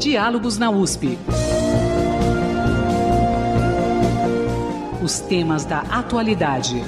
Diálogos na USP. Os temas da atualidade.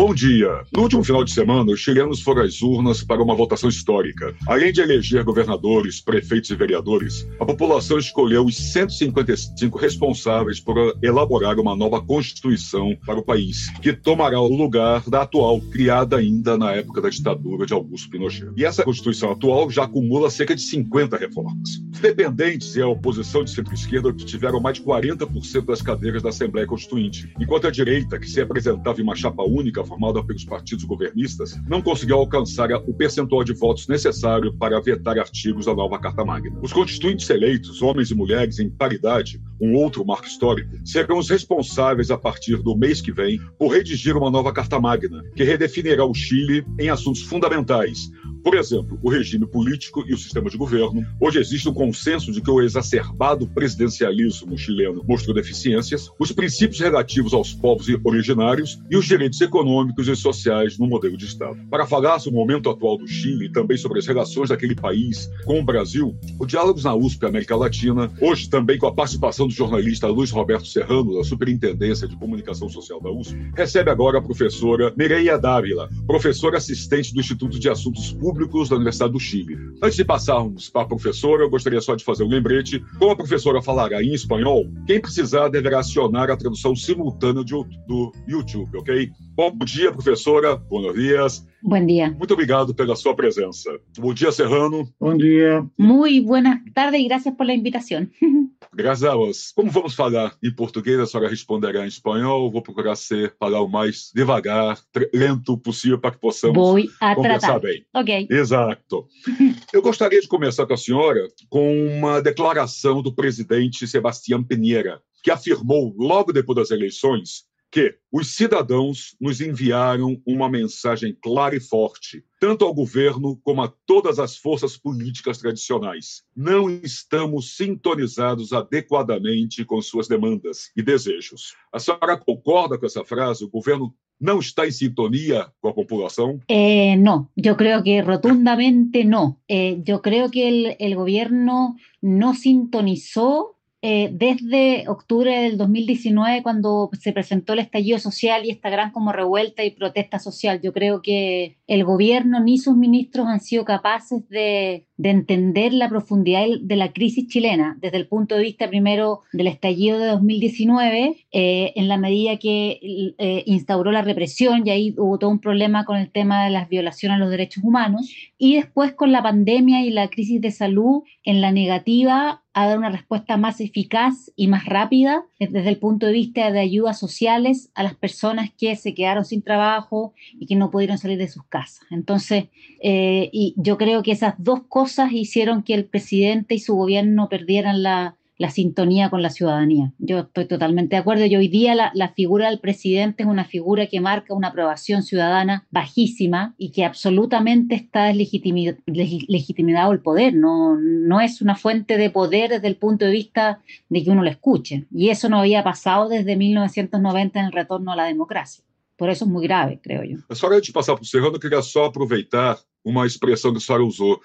Bom dia. No último final de semana, os chilenos foram às urnas para uma votação histórica. Além de eleger governadores, prefeitos e vereadores, a população escolheu os 155 responsáveis por elaborar uma nova constituição para o país, que tomará o lugar da atual, criada ainda na época da ditadura de Augusto Pinochet. E essa constituição atual já acumula cerca de 50 reformas. Os dependentes e a oposição de centro-esquerda tiveram mais de 40% das cadeiras da Assembleia Constituinte, enquanto a direita, que se apresentava em uma chapa única, formada pelos partidos governistas, não conseguiu alcançar o percentual de votos necessário para vetar artigos da nova Carta Magna. Os constituintes eleitos, homens e mulheres em paridade, um outro marco histórico, serão os responsáveis a partir do mês que vem por redigir uma nova Carta Magna, que redefinirá o Chile em assuntos fundamentais, por exemplo, o regime político e o sistema de governo. Hoje existe um consenso de que o exacerbado presidencialismo chileno mostrou deficiências, os princípios relativos aos povos originários e os direitos econômicos e sociais no modelo de Estado. Para falar sobre o momento atual do Chile e também sobre as relações daquele país com o Brasil, o Diálogos na USP América Latina, hoje também com a participação do jornalista Luiz Roberto Serrano, da Superintendência de Comunicação Social da USP, recebe agora a professora Mireia Dávila, professora assistente do Instituto de Assuntos Públicos públicos da Universidade do Chile. Antes de passarmos para a professora, eu gostaria só de fazer um lembrete. Como a professora falará em espanhol, quem precisar deverá acionar a tradução simultânea de, do YouTube, ok? Bom dia, professora. Buenos dias. Buen día. Muito obrigado pela sua presença. Bom dia, Serrano. Bom dia. Muy buenas tardes y gracias por la invitación. Graças a Deus. Como vamos falar em português, a senhora responderá em espanhol. Vou procurar ser falar o mais devagar, lento possível para que possamos a conversar tratar. bem. Ok. Exato. Eu gostaria de começar com a senhora com uma declaração do presidente Sebastião Pinheira, que afirmou, logo depois das eleições, que os cidadãos nos enviaram uma mensagem clara e forte, tanto ao governo como a todas as forças políticas tradicionais. Não estamos sintonizados adequadamente com suas demandas e desejos. A senhora concorda com essa frase? O governo não está em sintonia com a população? Eh, yo creo que rotundamente no. Eh, yo creo que el, el gobierno no sintonizó eh, desde octubre del 2019 cuando se presentó el estallido social y esta gran como revuelta y protesta social. Yo creo que el gobierno ni sus ministros han sido capaces de, de entender la profundidad de la crisis chilena desde el punto de vista primero del estallido de 2019, eh, en la medida que eh, instauró la represión y ahí hubo todo un problema con el tema de las violaciones a los derechos humanos, y después con la pandemia y la crisis de salud en la negativa a dar una respuesta más eficaz y más rápida desde el punto de vista de ayudas sociales a las personas que se quedaron sin trabajo y que no pudieron salir de sus casas. Entonces, eh, y yo creo que esas dos cosas hicieron que el presidente y su gobierno perdieran la, sintonía con la ciudadanía. Yo estoy totalmente de acuerdo y hoy día la, la, figura del presidente es una figura que marca una aprobación ciudadana bajísima y que absolutamente está deslegitimidad legitimado el poder, no, no es una fuente de poder desde el punto de vista de que uno lo escuche. Y eso no había pasado desde 1990 en el retorno a la democracia. Por eso es muy grave, creo yo. A senhora, antes de passar para o Serrano, eu queria só aproveitar uma expressão que a senhora usou.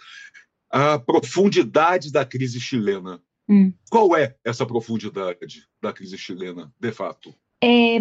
A profundidade da crise chilena. Mm. Qual é essa profundidade da crise chilena, de fato? Eh,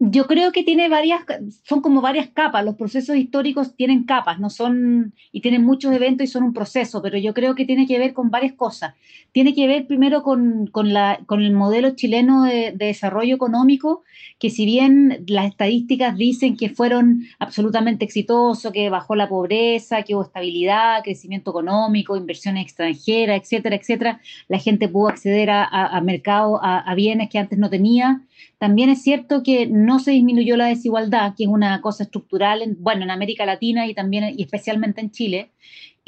yo creo que tiene varias, son como varias capas, los procesos históricos tienen capas, no son, y tienen muchos eventos y son un proceso, pero yo creo que tiene que ver con varias cosas. Tiene que ver primero con, con, el modelo chileno de, de, desarrollo económico, que si bien las estadísticas dicen que fueron absolutamente exitosos, que bajó la pobreza, que hubo estabilidad, crecimiento económico, inversiones extranjeras, etcétera, etcétera, la gente pudo acceder a, a, mercados, a bienes que antes no tenía. También es cierto que no se disminuyó la desigualdad, que es una cosa estructural, en, bueno, en América Latina y también y especialmente en Chile,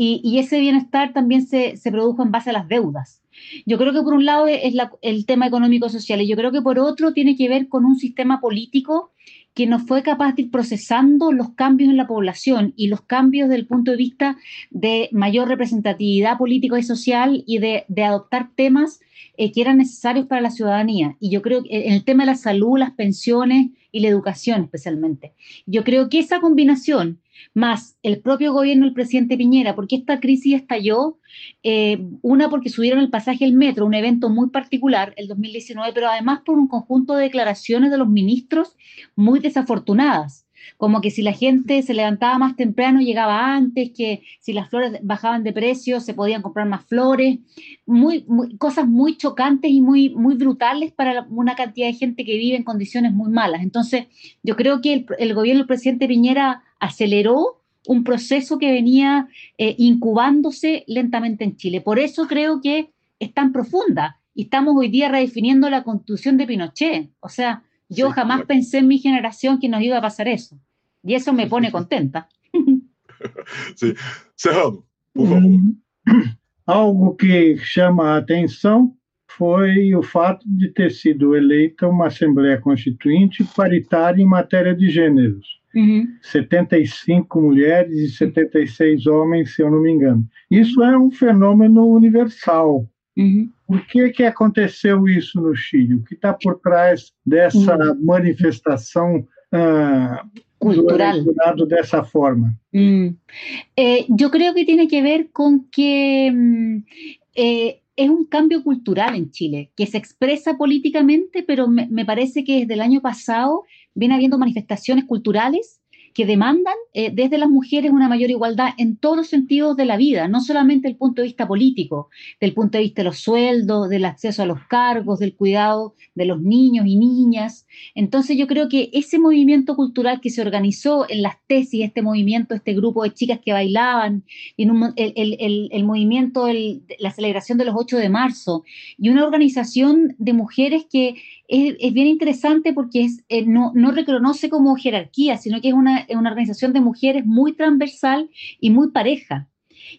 y, ese bienestar también se, se, produjo en base a las deudas. Yo creo que por un lado es la, el tema económico-social y yo creo que por otro tiene que ver con un sistema político que no fue capaz de ir procesando los cambios en la población y los cambios desde el punto de vista de mayor representatividad política y social y de, de adoptar temas eh, que eran necesarios para la ciudadanía. Y yo creo que en el tema de la salud, las pensiones y la educación especialmente. Yo creo que esa combinación, más el propio gobierno del presidente Piñera, porque esta crisis estalló, eh, una porque subieron el pasaje del metro, un evento muy particular, el 2019, pero además por un conjunto de declaraciones de los ministros muy desafortunadas como que si la gente se levantaba más temprano llegaba antes, que si las flores bajaban de precio se podían comprar más flores, cosas muy chocantes y muy, muy brutales para una cantidad de gente que vive en condiciones muy malas. Entonces, yo creo que el, gobierno del presidente Piñera aceleró un proceso que venía eh, incubándose lentamente en Chile. Por eso creo que es tan profunda y estamos hoy día redefiniendo la constitución de Pinochet. O sea, yo jamás pensé en mi generación que nos iba a pasar eso. Y eso me pone contenta. Sim. Serrano, por favor. Algo que chama a atenção foi o fato de ter sido eleita uma Assembleia Constituinte paritária em matéria de gêneros. Uhum. 75 mulheres e 76 homens, se eu não me engano. Isso é um fenômeno universal. Uhum. Por que, que aconteceu isso no Chile? O que está por trás dessa uhum. manifestação uh, cultural dessa forma? Mm. Eh, yo creo que tiene que ver con que mm, eh, es un cambio cultural en Chile, que se expresa políticamente, pero me, me, parece que desde el año pasado viene habiendo manifestaciones culturales que demandan eh, desde las mujeres una mayor igualdad en todos los sentidos de la vida, no solamente desde el punto de vista político, del punto de vista de los sueldos, del acceso a los cargos, del cuidado de los niños y niñas. Entonces yo creo que ese movimiento cultural que se organizó en las tesis, este movimiento, este grupo de chicas que bailaban, en el, movimiento, la celebración de los 8 de marzo, y una organización de mujeres que es, bien interesante porque es, eh, no, no, reconoce como jerarquía, sino que es una, una, organización de mujeres muy transversal y muy pareja.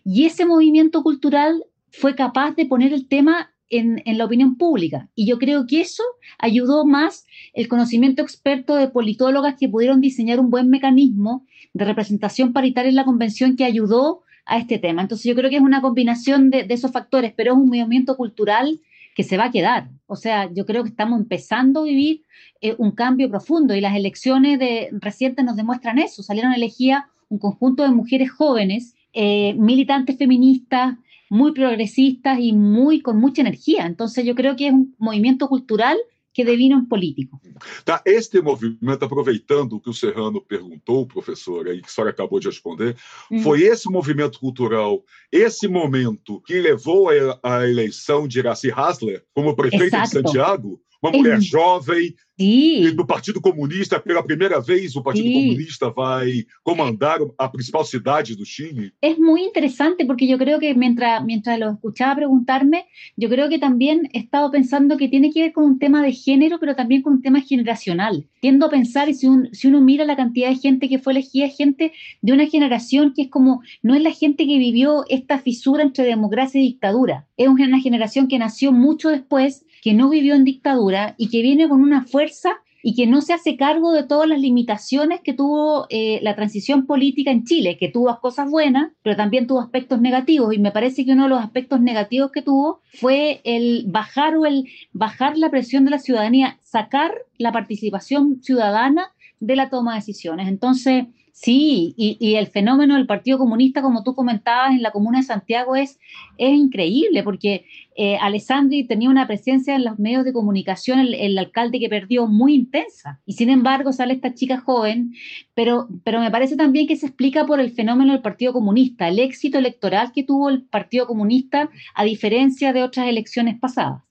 Y ese movimiento cultural fue capaz de poner el tema en, en, la opinión pública. Y yo creo que eso ayudó más el conocimiento experto de politólogas que pudieron diseñar un buen mecanismo de representación paritaria en la convención que ayudó a este tema. Entonces yo creo que es una combinación de, de esos factores, pero es un movimiento cultural que se va a quedar. O sea, yo creo que estamos empezando a vivir eh, un cambio profundo y las elecciones de, recientes nos demuestran eso. Salieron elegidas un conjunto de mujeres jóvenes, eh, militantes feministas, muy progresistas y muy con mucha energía. Entonces yo creo que es un movimiento cultural que devina um político. Tá, este movimento, aproveitando o que o Serrano perguntou, professor, aí que a senhora acabou de responder, hum. foi esse movimento cultural, esse momento que levou à eleição de Iraci Hasler como prefeito Exato. de Santiago? Uma mulher jovem, E do Partido Comunista, pela primeira vez, o Partido Comunista vai comandar a principal cidade do Chile. Es muy interesante porque yo creo que mientras, mientras lo escuchaba preguntarme, yo creo que también he estado pensando que tiene que ver con un tema de género, pero también con un tema generacional. Tiendo a pensar, y si, un, si uno mira la cantidad de gente que fue elegida, gente de una generación que es como, no es la gente que vivió esta fisura entre democracia y dictadura, es una generación que nació mucho después, que no vivió en dictadura y que viene con una fuerza y que no se hace cargo de todas las limitaciones que tuvo eh, la transición política en Chile, que tuvo cosas buenas, pero también tuvo aspectos negativos. Y me parece que uno de los aspectos negativos que tuvo fue el bajar o el bajar la presión de la ciudadanía, sacar la participación ciudadana de la toma de decisiones. Entonces, Sí, y, el fenómeno del Partido Comunista, como tú comentabas, en la comuna de Santiago es, increíble, porque eh, Alessandri tenía una presencia en los medios de comunicación, el, alcalde que perdió, muy intensa. Y sin embargo sale esta chica joven, pero, pero me parece también que se explica por el fenómeno del Partido Comunista, el éxito electoral que tuvo el Partido Comunista, a diferencia de otras elecciones pasadas.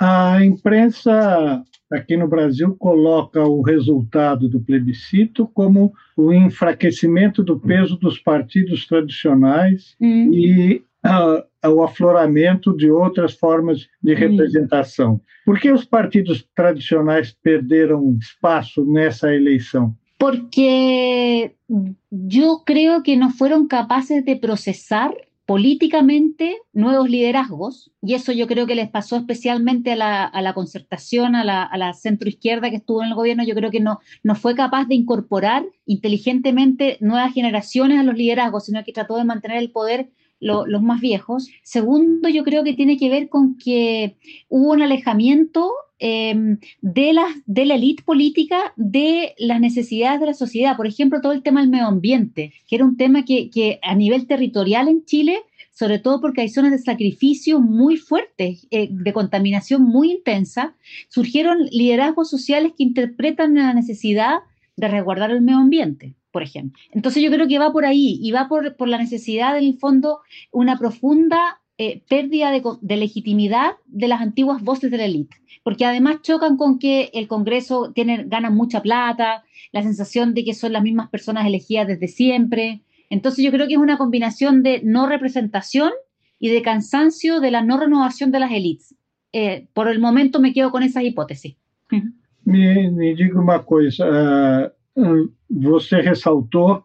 A imprensa aqui no Brasil coloca o resultado do plebiscito como o enfraquecimento do peso dos partidos tradicionais hum. e uh, o afloramento de outras formas de hum. representação. Por que os partidos tradicionais perderam espaço nessa eleição? Porque eu creio que não foram capazes de processar políticamente nuevos liderazgos, y eso yo creo que les pasó especialmente a la, a la concertación, a la, a la centroizquierda que estuvo en el gobierno, yo creo que no, no fue capaz de incorporar inteligentemente nuevas generaciones a los liderazgos, sino que trató de mantener el poder los más viejos. Segundo, yo creo que tiene que ver con que hubo un alejamiento em, de, la, de la élite política de las necesidades de la sociedad. Por ejemplo, todo el tema del medio ambiente, que era un tema que, a nivel territorial en Chile sobre todo porque hay zonas de sacrificio muy fuertes, eh, de contaminación muy intensa, surgieron liderazgos sociales que interpretan la necesidad de resguardar el medio ambiente por ejemplo. Entonces yo creo que va por ahí y va por, por la necesidad, en el fondo, una profunda eh, pérdida de, legitimidad de las antiguas voces de la élite, porque además chocan con que el Congreso tiene, gana mucha plata, la sensación de que son las mismas personas elegidas desde siempre. Entonces yo creo que es una combinación de no representación y de cansancio de la no renovación de las élites. Eh, por el momento me quedo con esas hipótesis. Me, me diga uma coisa, você ressaltou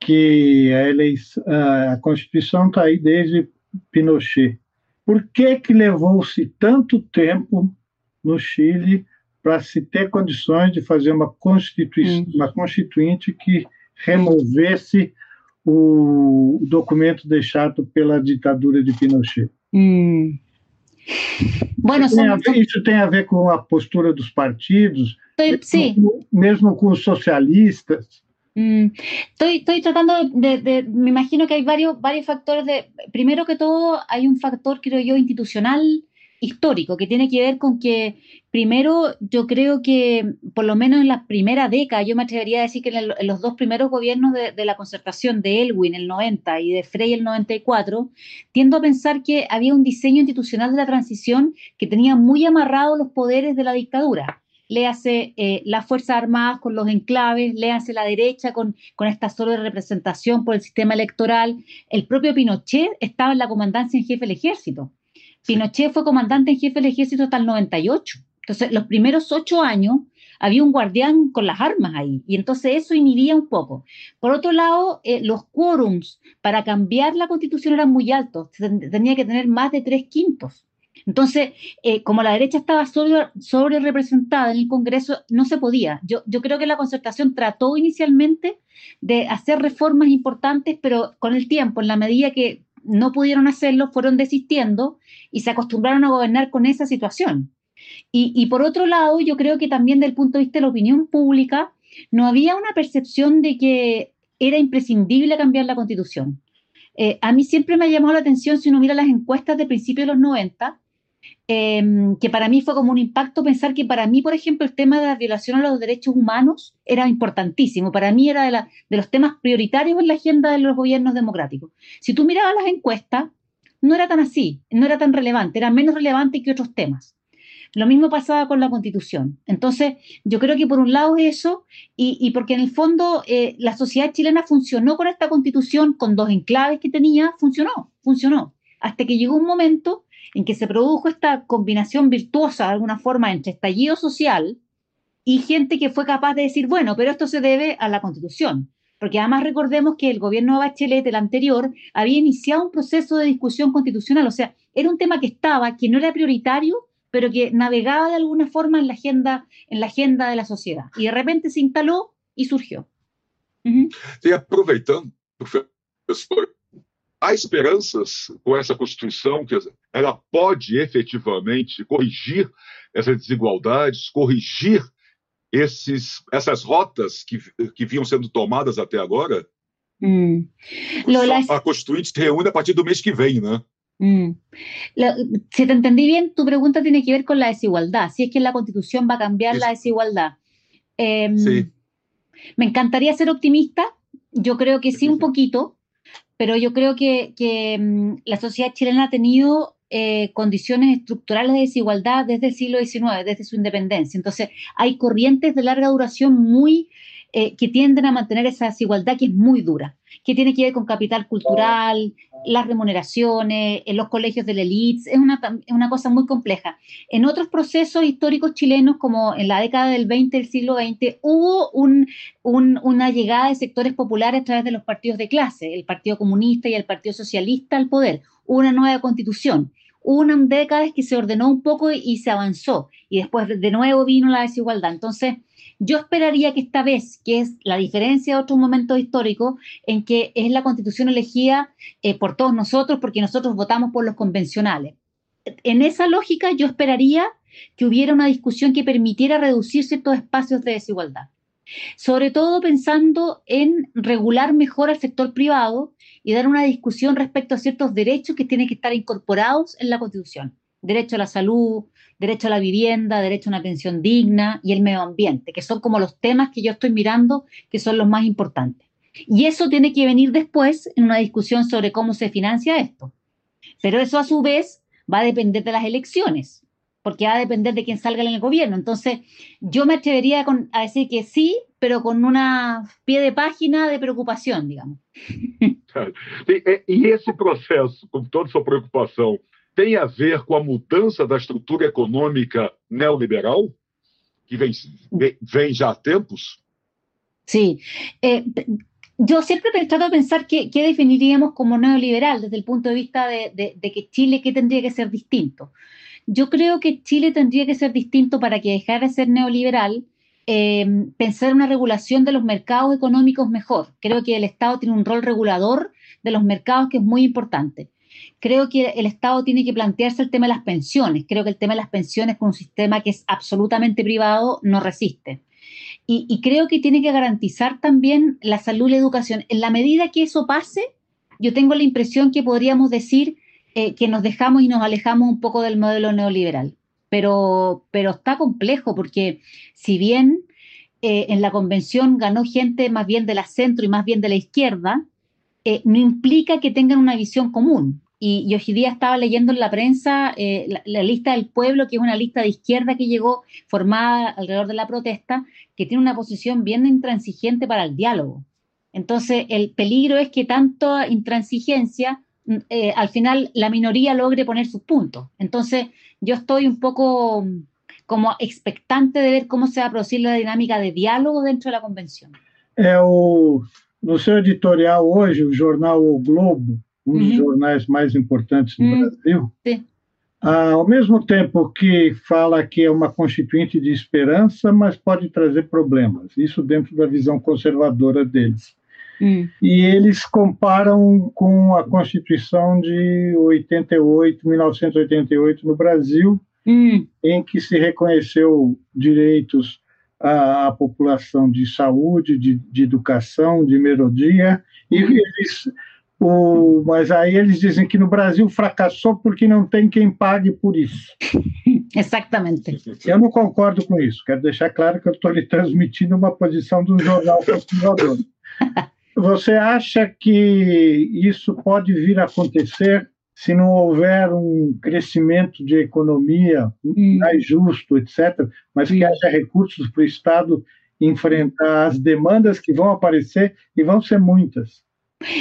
que a, eleição, a está aí desde Pinochet. Por que, que levou-se tanto tempo no Chile para se ter condições de fazer uma, constitui hum. uma constituinte que removesse o documento deixado pela ditadura de Pinochet? Hum. Bueno, isso, tem ver, isso tem a ver com a postura dos partidos, sí. Mesmo con socialistas. Mm, estoy, estoy tratando de, me imagino que hay varios, varios factores de, primero que todo hay un factor, creo yo, institucional histórico, que tiene que ver con que, primero, yo creo que, por lo menos en la primera década, yo me atrevería a decir que en, los dos primeros gobiernos de, la concertación de Elwin, el 90, y de Frey, el 94, tiendo a pensar que había un diseño institucional de la transición que tenía muy amarrados los poderes de la dictadura léase eh, las Fuerzas Armadas con los enclaves, léase la derecha con, con esta sola representación por el sistema electoral. El propio Pinochet estaba en la comandancia en jefe del ejército. Pinochet fue comandante en jefe del ejército hasta el 98. Entonces, los primeros ocho años había un guardián con las armas ahí, y entonces eso inhibía un poco. Por otro lado, eh, los quórums para cambiar la constitución eran muy altos, tenía que tener más de tres quintos. Entonces, eh, como la derecha estaba sobre, representada en el Congreso, no se podía. Yo, creo que la concertación trató inicialmente de hacer reformas importantes, pero con el tiempo, en la medida que no pudieron hacerlo, fueron desistiendo y se acostumbraron a gobernar con esa situación. Y, y por otro lado, yo creo que también desde el punto de vista de la opinión pública, no había una percepción de que era imprescindible cambiar la constitución. Eh, a mí siempre me ha llamado la atención, si uno mira las encuestas de principios de los 90, Em, que para mí fue como un impacto pensar que para mí, por ejemplo, el tema de la violación a los derechos humanos era importantísimo. Para mí era de, los temas prioritarios en la agenda de los gobiernos democráticos. Si tú mirabas las encuestas, no era tan así, no era tan relevante, era menos relevante que otros temas. Lo mismo pasaba con la constitución. Entonces, yo creo que por un lado eso, y, porque en el fondo eh, la sociedad chilena funcionó con esta constitución, con dos enclaves que tenía, funcionó, funcionó. Hasta que llegó un momento en que se produjo esta combinación virtuosa de alguna forma entre estallido social y gente que fue capaz de decir, bueno, pero esto se debe a la constitución. Porque además recordemos que el gobierno de Bachelet, el anterior, había iniciado un proceso de discusión constitucional. O sea, era un tema que estaba, que no era prioritario, pero que navegaba de alguna forma en la agenda, en la agenda de la sociedad. Y de repente se instaló y surgió. Y aproveitando, há esperanças com essa ela pode efetivamente corrigir essas desigualdades, corrigir esses, essas rotas que, que vinham sendo tomadas até agora? Hum. A Constituinte se reúne a partir do mês que vem, né? Mm. si te entendí bien, tu pregunta tiene que ver con la desigualdad, si es que la constitución va a cambiar es, la desigualdad. Eh, sí. Me encantaría ser optimista, yo creo que sí un poquito, pero yo creo que, mm, la sociedad chilena ha tenido eh, condiciones estructurales de desigualdad desde el siglo XIX, desde su independencia. Entonces, hay corrientes de larga duración muy eh, que tienden a mantener esa desigualdad que es muy dura, que tiene que ver con capital cultural, las remuneraciones, en los colegios de la élite, es una, una cosa muy compleja. En otros procesos históricos chilenos, como en la década del 20 del siglo XX, hubo un, una llegada de sectores populares a través de los partidos de clase, el Partido Comunista y el Partido Socialista al poder, hubo una nueva constitución. Hubo una década que se ordenó un poco y, y se avanzó, y después de nuevo vino la desigualdad. Entonces, Yo esperaría que esta vez, que es la diferencia de otros momentos históricos, en que es la constitución elegida eh, por todos nosotros, porque nosotros votamos por los convencionales. En esa lógica, yo esperaría que hubiera una discusión que permitiera reducir ciertos espacios de desigualdad. Sobre todo pensando en regular mejor al sector privado y dar una discusión respecto a ciertos derechos que tienen que estar incorporados en la Constitución. Derecho a la salud, derecho a la vivienda, derecho a una pensión digna y el medio ambiente, que son como los temas que yo estoy mirando que son los más importantes. Y eso tiene que venir después en una discusión sobre cómo se financia esto. Pero eso a su vez va a depender de las elecciones porque va a depender de quién salga en el gobierno. Entonces, yo me atrevería a decir que sí, pero con una pie de página de preocupación, digamos. E esse processo, com toda sua preocupação, tem a ver com a mudança da estrutura econômica neoliberal, que vem, vem já há tempos? Sí. Eh, yo siempre he tratado de pensar qué, qué, definiríamos como neoliberal desde el punto de vista de, de, de que Chile, qué tendría que ser distinto. Yo creo que Chile tendría que ser distinto para que dejara de ser neoliberal, eh, pensar una regulación de los mercados económicos mejor. Creo que el Estado tiene un rol regulador de los mercados que es muy importante. Creo que el Estado tiene que plantearse el tema de las pensiones. Creo que el tema de las pensiones con un sistema que es absolutamente privado no resiste. Y, y creo que tiene que garantizar también la salud y la educación. En la medida que eso pase, yo tengo la impresión que podríamos decir eh, que nos dejamos y nos alejamos un poco del modelo neoliberal. Pero, pero está complejo porque si bien eh, en la convención ganó gente más bien de la centro y más bien de la izquierda, eh, no implica que tengan una visión común. Y, y, hoy día estaba leyendo en la prensa la, la, lista del pueblo, que es una lista de izquierda que llegó formada alrededor de la protesta, que tiene una posición bien intransigente para el diálogo. Entonces, el peligro es que tanta intransigencia eh, al final la minoría logre poner sus puntos. Entonces, yo estoy un poco mm, como expectante de ver cómo se va a producir la dinámica de diálogo dentro de la convención. É o, no seu editorial hoje, o jornal O Globo, um dos jornais mais importantes do Brasil, ah, ao mesmo tempo que fala que é uma constituinte de esperança, mas pode trazer problemas, isso dentro da visão conservadora deles. Hum. E eles comparam com a Constituição de 88, 1988 no Brasil, hum. em que se reconheceu direitos à, à população de saúde, de, de, educação, de melodia, e eles o, mas aí eles dizem que no Brasil fracassou porque não tem quem pague por isso. Exatamente. Eu não concordo com isso. Quero deixar claro que eu estou lhe transmitindo uma posição do jornal conservador. Você acha que isso pode vir a acontecer se não houver um crescimento de economia mais justo, etc., mas que haja recursos para o Estado enfrentar as demandas que vão aparecer e vão ser muitas?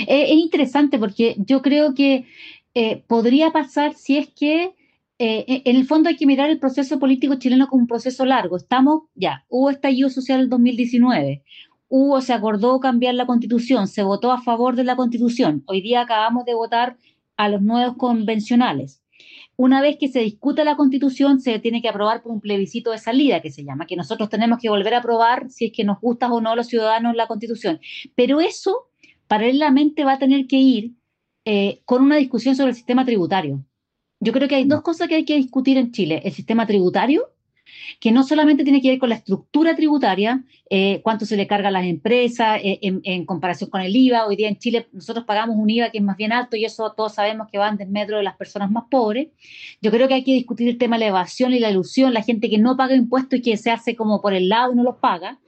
É, é interessante porque eu creio que eh, podría pasar si es que eh, en el fondo hay que mirar el proceso político chileno como un proceso largo. Estamos, ya, hubo estallido social en el 2019, hubo, se acordó cambiar la constitución, se votó a favor de la constitución. Hoy día acabamos de votar a los nuevos convencionales. Una vez que se discuta la constitución, se tiene que aprobar por un plebiscito de salida, que se llama, que nosotros tenemos que volver a aprobar si es que nos gusta o no a los ciudadanos la constitución. Pero eso, paralelamente, va a tener que ir eh, con una discusión sobre el sistema tributario. Yo creo que hay dos cosas que hay que discutir en Chile, el sistema tributario que no solamente tiene que ver con la estructura tributaria, eh, cuánto se le carga a las empresas eh, en, comparación con el IVA. Hoy día en Chile nosotros pagamos un IVA que es más bien alto y eso todos sabemos que va en desmedro de las personas más pobres. Yo creo que hay que discutir el tema de la evasión y la ilusión, la gente que no paga impuestos y que se hace como por el lado y no los paga,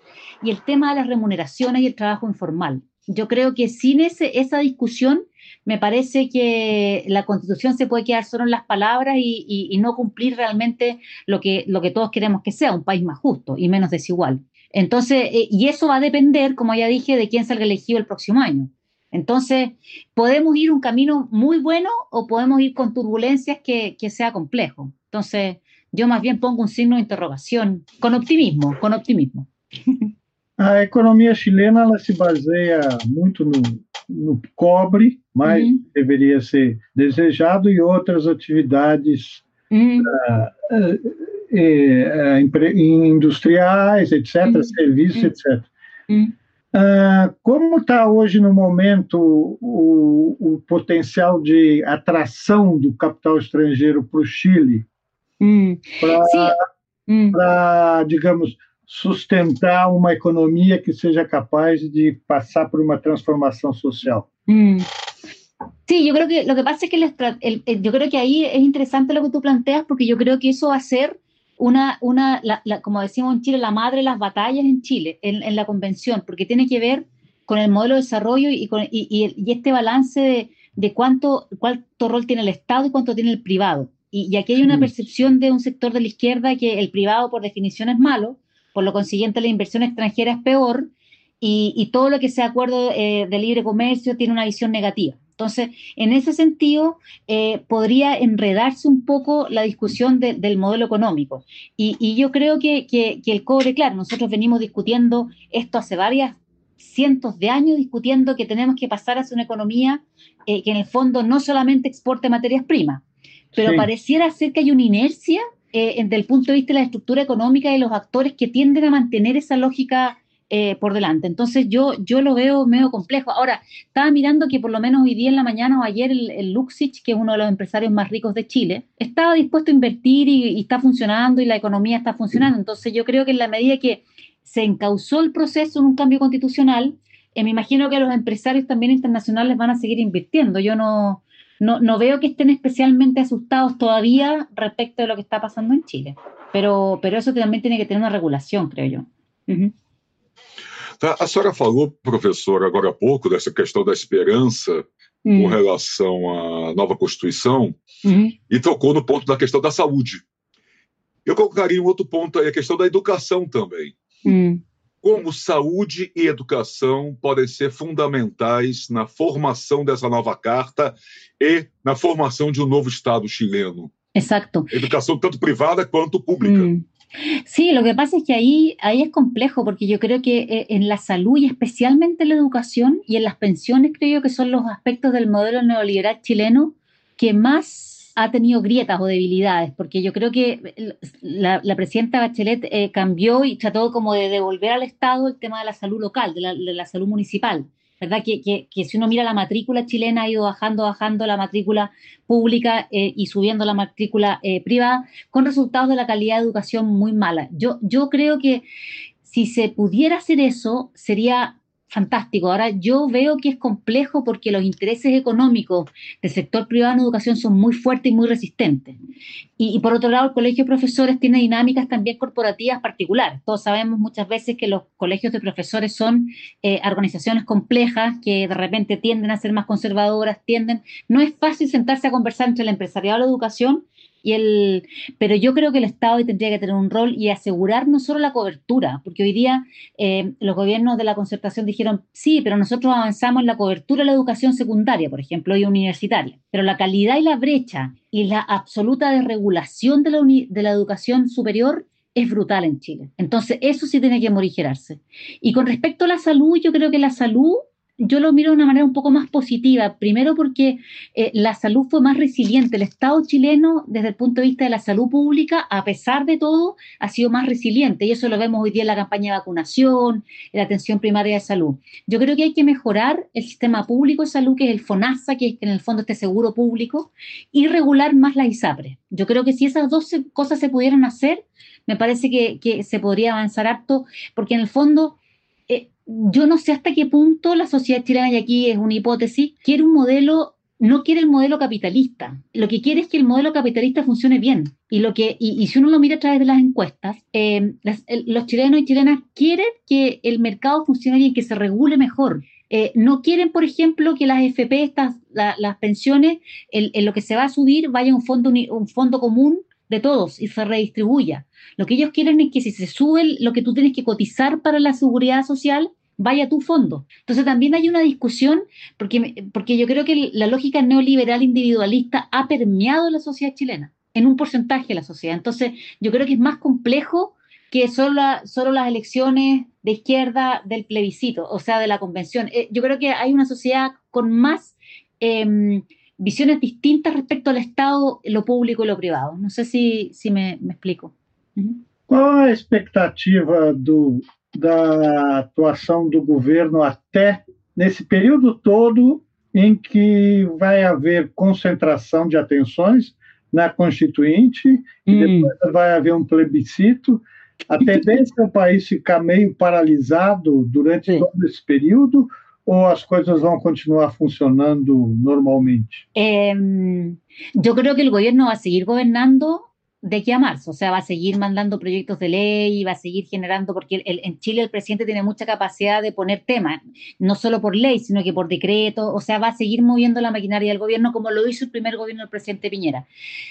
y el tema de las remuneraciones y el trabajo informal. Yo creo que sin ese, esa discusión me parece que la constitución se puede quedar solo en las palabras y, no cumplir realmente lo que, lo que todos queremos que sea, un país más justo y menos desigual. Entonces, eh, y eso va a depender, como ya dije, de quién salga elegido el próximo año. Entonces, podemos ir un camino muy bueno o podemos ir con turbulencias que, que sea complejo. Entonces, yo más bien pongo un signo de interrogación, con optimismo, con optimismo. A economia chilena se baseia muito no, no cobre, mas uhum. deveria ser desejado, e outras atividades uhum. uh, uh, eh, industriais, etc., uhum. serviços, uhum. etc. Uhum. Uh, como está hoje no momento o, o, potencial de atração do capital estrangeiro para o Chile? Hum. Para, hum. digamos, sustentar uma economia que seja capaz de passar por uma transformação social? Hum. Sí, yo creo que lo que pasa es que el, el, yo creo que ahí es interesante lo que tú planteas porque yo creo que eso va a ser una, una la, como decimos en Chile, la madre de las batallas en Chile, en, la convención, porque tiene que ver con el modelo de desarrollo y, con, y, y, este balance de, de, cuánto, cuánto rol tiene el Estado y cuánto tiene el privado. Y, aquí hay una percepción de un sector de la izquierda que el privado por definición es malo, por lo consiguiente la inversión extranjera es peor y, todo lo que sea acuerdo eh, de libre comercio tiene una visión negativa. Entonces, en ese sentido, eh, podría enredarse un poco la discusión del modelo económico. Y, yo creo que, el cobre, claro, nosotros venimos discutiendo esto hace varias cientos de años, discutiendo que tenemos que pasar hacia una economía eh, que en el fondo no solamente exporte materias primas, pero pareciera ser que hay una inercia eh, desde el punto de vista de la estructura económica de los actores que tienden a mantener esa lógica eh, por delante. Entonces yo, yo lo veo medio complejo. Ahora, estaba mirando que por lo menos hoy día en la mañana o ayer el, Luxich, que es uno de los empresarios más ricos de Chile, estaba dispuesto a invertir y, está funcionando y la economía está funcionando. Entonces yo creo que en la medida que se encauzó el proceso en un cambio constitucional, eh, me imagino que los empresarios también internacionales van a seguir invirtiendo. Yo no, no, veo que estén especialmente asustados todavía respecto de lo que está pasando en Chile. Pero, pero eso también tiene que tener una regulación, creo yo. Tá? A senhora falou, professor, agora há pouco, dessa questão da esperança uhum. com relação à nova Constituição uhum. e tocou no ponto da questão da saúde. Eu colocaria um outro ponto aí, a questão da educação também. Como saúde e educação podem ser fundamentais na formação dessa nova carta e na formação de um novo Estado chileno. Exato. Educação tanto privada quanto pública. Hum. Sí, lo que pasa es que ahí, ahí es complejo porque yo creo que eh, en la salud y especialmente en la educación y en las pensiones creo que son los aspectos del modelo neoliberal chileno que más ha tenido grietas o debilidades, porque yo creo que la, presidenta Bachelet eh, cambió y trató como de devolver al Estado el tema de la salud local, de la salud municipal. ¿verdad? Que, si uno mira la matrícula chilena ha ido bajando, bajando la matrícula pública eh, y subiendo la matrícula eh, privada, con resultados de la calidad de educación muy mala. Yo, yo creo que si se pudiera hacer eso, sería fantástico. Ahora yo veo que es complejo porque los intereses económicos del sector privado en educación son muy fuertes y muy resistentes. Y, por otro lado, el colegio de profesores tiene dinámicas también corporativas particulares. Todos sabemos muchas veces que los colegios de profesores son eh, organizaciones complejas que de repente tienden a ser más conservadoras, tienden... No es fácil sentarse a conversar entre el empresariado y la educación y el, pero yo creo que el Estado tendría que tener un rol y asegurar no solo la cobertura, porque hoy día eh, los gobiernos de la concertación dijeron, sí, pero nosotros avanzamos en la cobertura de la educación secundaria, por ejemplo, y universitaria, pero la calidad y la brecha y la absoluta desregulación de la, de la educación superior es brutal en Chile. Entonces, eso sí tiene que morigerarse. Y con respecto a la salud, yo creo que la salud yo lo miro de una manera un poco más positiva. Primero porque eh, la salud fue más resiliente. El Estado chileno, desde el punto de vista de la salud pública, a pesar de todo, ha sido más resiliente. Y eso lo vemos hoy día en la campaña de vacunación, en la atención primaria de salud. Yo creo que hay que mejorar el sistema público de salud, que es el FONASA, que es en el fondo este seguro público, y regular más la ISAPRE. Yo creo que si esas dos cosas se pudieran hacer, me parece que, que se podría avanzar harto, porque en el fondo yo no sé hasta qué punto la sociedad chilena, y aquí es una hipótesis, quiere un modelo, no quiere el modelo capitalista. Lo que quiere es que el modelo capitalista funcione bien. Y, lo que, y, si uno lo mira a través de las encuestas, eh, los chilenos y chilenas quieren que el mercado funcione bien, que se regule mejor. Eh, no quieren, por ejemplo, que las FP, estas, las pensiones, en lo que se va a subir vaya un fondo, un fondo común de todos y se redistribuya. Lo que ellos quieren es que si se sube lo que tú tienes que cotizar para la seguridad social, vaya a tu fondo. Entonces también hay una discusión, porque, porque yo creo que la lógica neoliberal individualista ha permeado la sociedad chilena, en un porcentaje de la sociedad. Entonces yo creo que es más complejo que solo, solo las elecciones de izquierda del plebiscito, o sea, de la convención. Eh, yo creo que hay una sociedad con más... Em, visiones distintas respecto al Estado, lo público y lo privado. No sé si, si me, explico. Uhum. Qual a expectativa do, da atuação do governo até nesse período todo em que vai haver concentração de atenções na Constituinte hum. e depois vai haver um plebiscito. A tendência é o país ficar meio paralisado durante Sim. todo esse período ou as coisas vão continuar funcionando normalmente? Eh, yo creo que el gobierno va a seguir gobernando de aquí a marzo. O sea, va a seguir mandando proyectos de ley, va a seguir generando, porque en Chile el presidente tiene mucha capacidad de poner temas, no solo por ley, sino que por decreto. O sea, va a seguir moviendo la maquinaria del gobierno como lo hizo el primer gobierno del presidente Piñera.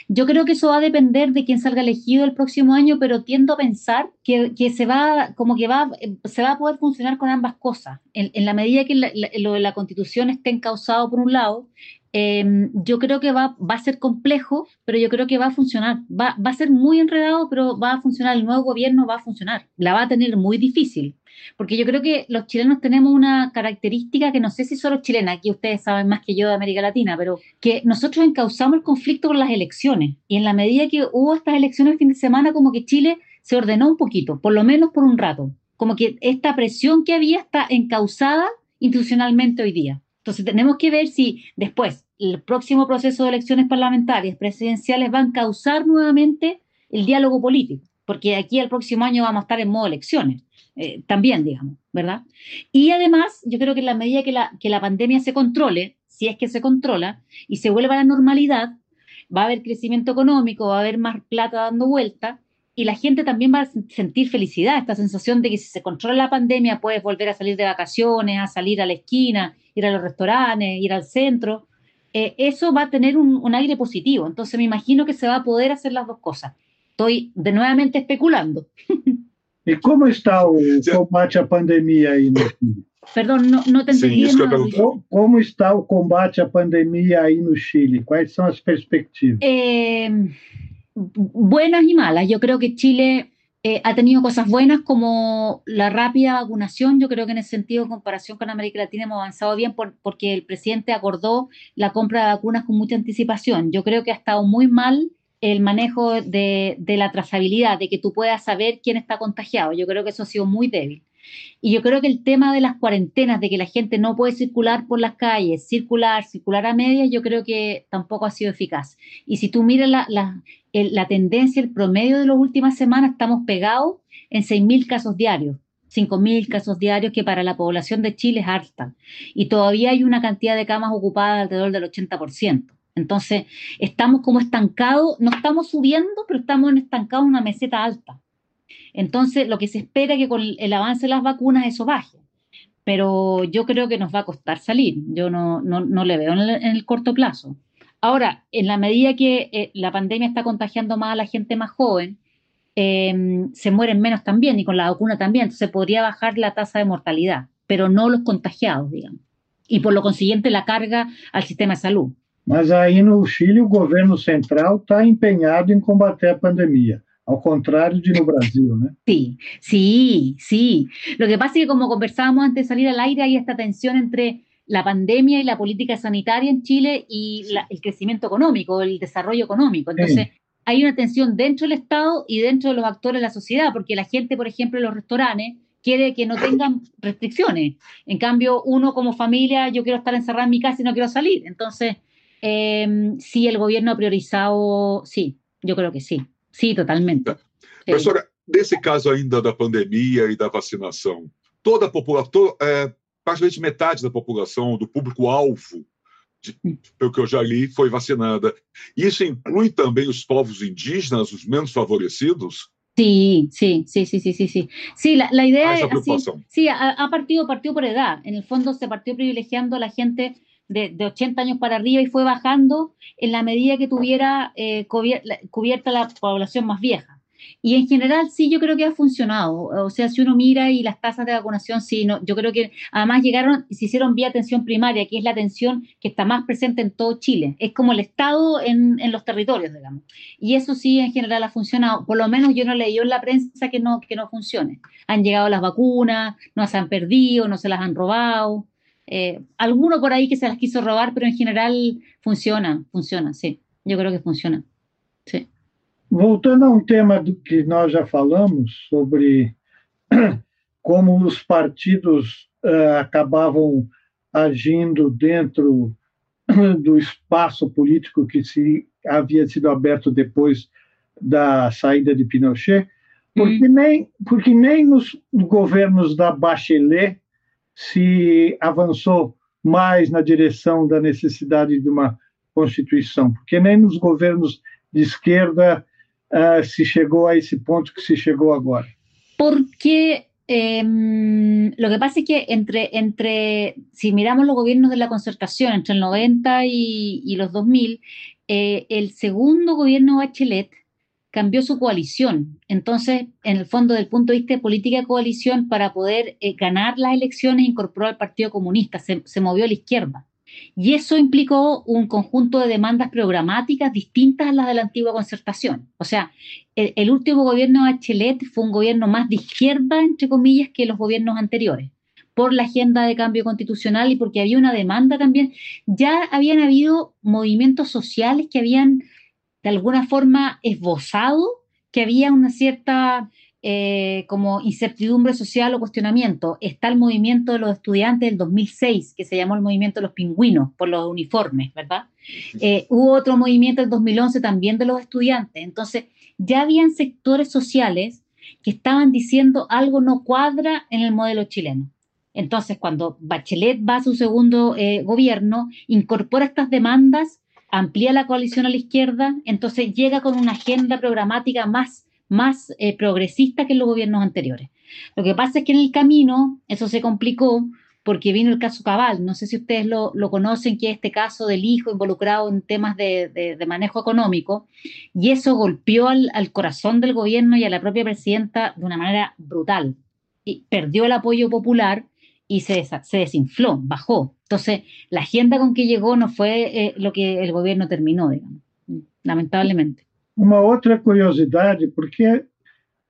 Yo creo que eso va a depender de quién salga elegido el próximo año, pero tiendo a pensar que, que se va, como que va, se va a poder funcionar con ambas cosas. En, la medida que lo de la constitución esté encausado por un lado Em, yo creo que va, va, a ser complejo, pero yo creo que va a funcionar. Va, va, a ser muy enredado, pero va a funcionar. El nuevo gobierno va a funcionar. La va a tener muy difícil. Porque yo creo que los chilenos tenemos una característica que no sé si solo chilena, aquí ustedes saben más que yo de América Latina, pero que nosotros encauzamos el conflicto con las elecciones. Y en la medida que hubo estas elecciones el fin de semana, como que Chile se ordenó un poquito, por lo menos por un rato. Como que esta presión que había está encauzada institucionalmente hoy día. Entonces tenemos que ver si después el próximo proceso de elecciones parlamentarias, presidenciales, van a causar nuevamente el diálogo político, porque aquí el próximo año vamos a estar en modo elecciones, eh, también, digamos, ¿verdad? Y además, yo creo que en la medida que la, que la pandemia se controle, si es que se controla, y se vuelva a la normalidad, va a haber crecimiento económico, va a haber más plata dando vuelta, y la gente también va a sentir felicidad, esta sensación de que si se controla la pandemia puedes volver a salir de vacaciones, a salir a la esquina, ir a los restaurantes, ir al centro. Eh, eso va a tener un, un, aire positivo. Entonces me imagino que se va a poder hacer las dos cosas. Estoy de nuevamente especulando. ¿Y cómo está el combate a pandemia ahí no Chile? Perdón, no, no te entendí. Sim, ¿Cómo, ¿Cómo está el combate a pandemia ahí no Chile? ¿Cuáles son las perspectivas? Eh, buenas y malas. Yo creo que Chile eh, ha tenido cosas buenas como la rápida vacunación. Yo creo que en ese sentido, en comparación con América Latina, hemos avanzado bien porque el presidente acordó la compra de vacunas con mucha anticipación. Yo creo que ha estado muy mal el manejo de, de la trazabilidad, de que tú puedas saber quién está contagiado. Yo creo que eso ha sido muy débil. Y yo creo que el tema de las cuarentenas, de que la gente no puede circular por las calles, circular, circular a medias, yo creo que tampoco ha sido eficaz. Y si tú miras la, la, tendencia, el promedio de las últimas semanas, estamos pegados en 6.000 casos diarios. 5.000 casos diarios, que para la población de Chile es alta. Y todavía hay una cantidad de camas ocupadas alrededor del 80%. Entonces, estamos como estancados, no estamos subiendo, pero estamos estancados en una meseta alta. Entonces, lo que se espera es que con el avance de las vacunas eso baje. Pero yo creo que nos va a costar salir. Yo no, no, no le veo en el, corto plazo. Ahora, en la medida que eh, la pandemia está contagiando más a la gente más joven, em, se mueren menos también y con la vacuna también. Entonces podría bajar la tasa de mortalidad, pero no los contagiados, digamos. Y por lo consiguiente la carga al sistema de salud. Mas aí no Chile o governo central está empeñado en combater a pandemia. Al contrario de no Brasil. Sí, sí, sí. Lo que pasa es que como conversábamos antes de salir al aire, hay esta tensión entre la pandemia y la política sanitaria en Chile y el crecimiento económico, el desarrollo económico. Entonces, hay una tensión dentro del Estado y dentro de los actores de la sociedad, porque la gente, por ejemplo, en los restaurantes, quiere que no tengan restricciones. En cambio, uno como familia, yo quiero estar encerrado en mi casa y no quiero salir. Entonces, eh, sí, el gobierno ha priorizado, sí, yo creo que sí. Sim, totalmente. Tá. Professora, nesse caso ainda da pandemia e da vacinação, toda a população, é, praticamente metade da população, do público-alvo, pelo que eu já li, foi vacinada. Isso inclui também os povos indígenas, os menos favorecidos? Sí, sí, sí, sí, sí, sí, sí. Sí, la, la idea es así, sí, ha, ha, partido, partido por edad. En el fondo se partió privilegiando a la gente de, de, 80 años para arriba y fue bajando en la medida que tuviera eh, cubierta la población más vieja. Y en general sí, yo creo que ha funcionado. O sea, si uno mira y las tasas de vacunación, sí, no, yo creo que además llegaron y se hicieron vía atención primaria, que es la atención que está más presente en todo Chile. Es como el Estado en, en los territorios, digamos. Y eso sí, en general ha funcionado. Por lo menos yo no leí en la prensa que no, que no funcione. Han llegado las vacunas, no se han perdido, no se las han robado. Eh, alguno por ahí que se las quiso robar, pero en general funciona, funciona, sí. Yo creo que funciona. Sí. voltando a um tema do que nós já falamos sobre como os partidos uh, acabavam agindo dentro do espaço político que se havia sido aberto depois da saída de Pinochet, porque hum. nem porque nem nos governos da Bachelet se avançou mais na direção da necessidade de uma constituição, porque nem nos governos de esquerda uh, se chegou a ese ponto que se llegó ahora? Porque eh, lo que pasa es que entre, entre, si miramos los gobiernos de la entre el 90 y, y los 2000, eh, segundo gobierno Bachelet cambió su coalición. Entonces, en el fondo, del punto de vista de política de coalición, para poder eh, ganar las elecciones, incorporó al Partido Comunista, se, movió a la izquierda. Y eso implicó un conjunto de demandas programáticas distintas a las de la antigua concertación. O sea, el, último gobierno de Bachelet fue un gobierno más de izquierda, entre comillas, que los gobiernos anteriores, por la agenda de cambio constitucional y porque había una demanda también. Ya habían habido movimientos sociales que habían de alguna forma esbozado que había una cierta eh, como incertidumbre social o cuestionamiento. Está el movimiento de los estudiantes del 2006, que se llamó el movimiento de los pingüinos, por los uniformes, ¿verdad? Eh, hubo otro movimiento en 2011 también de los estudiantes. Entonces, ya habían sectores sociales que estaban diciendo algo no cuadra en el modelo chileno. Entonces, cuando Bachelet va a su segundo eh, gobierno, incorpora estas demandas, amplía la coalición a la izquierda, entonces llega con una agenda programática más más eh, progresista que en los gobiernos anteriores. Lo que pasa es que en el camino eso se complicó porque vino el caso Cabal. No sé si ustedes lo, conocen, que es este caso del hijo involucrado en temas de, manejo económico, y eso golpeó al, corazón del gobierno y a la propia presidenta de una manera brutal. Y perdió el apoyo popular y se, se desinfló, bajó. Entonces, la agenda con que llegó no fue eh, lo que el gobierno terminó, digamos, lamentablemente. Uma outra curiosidade, porque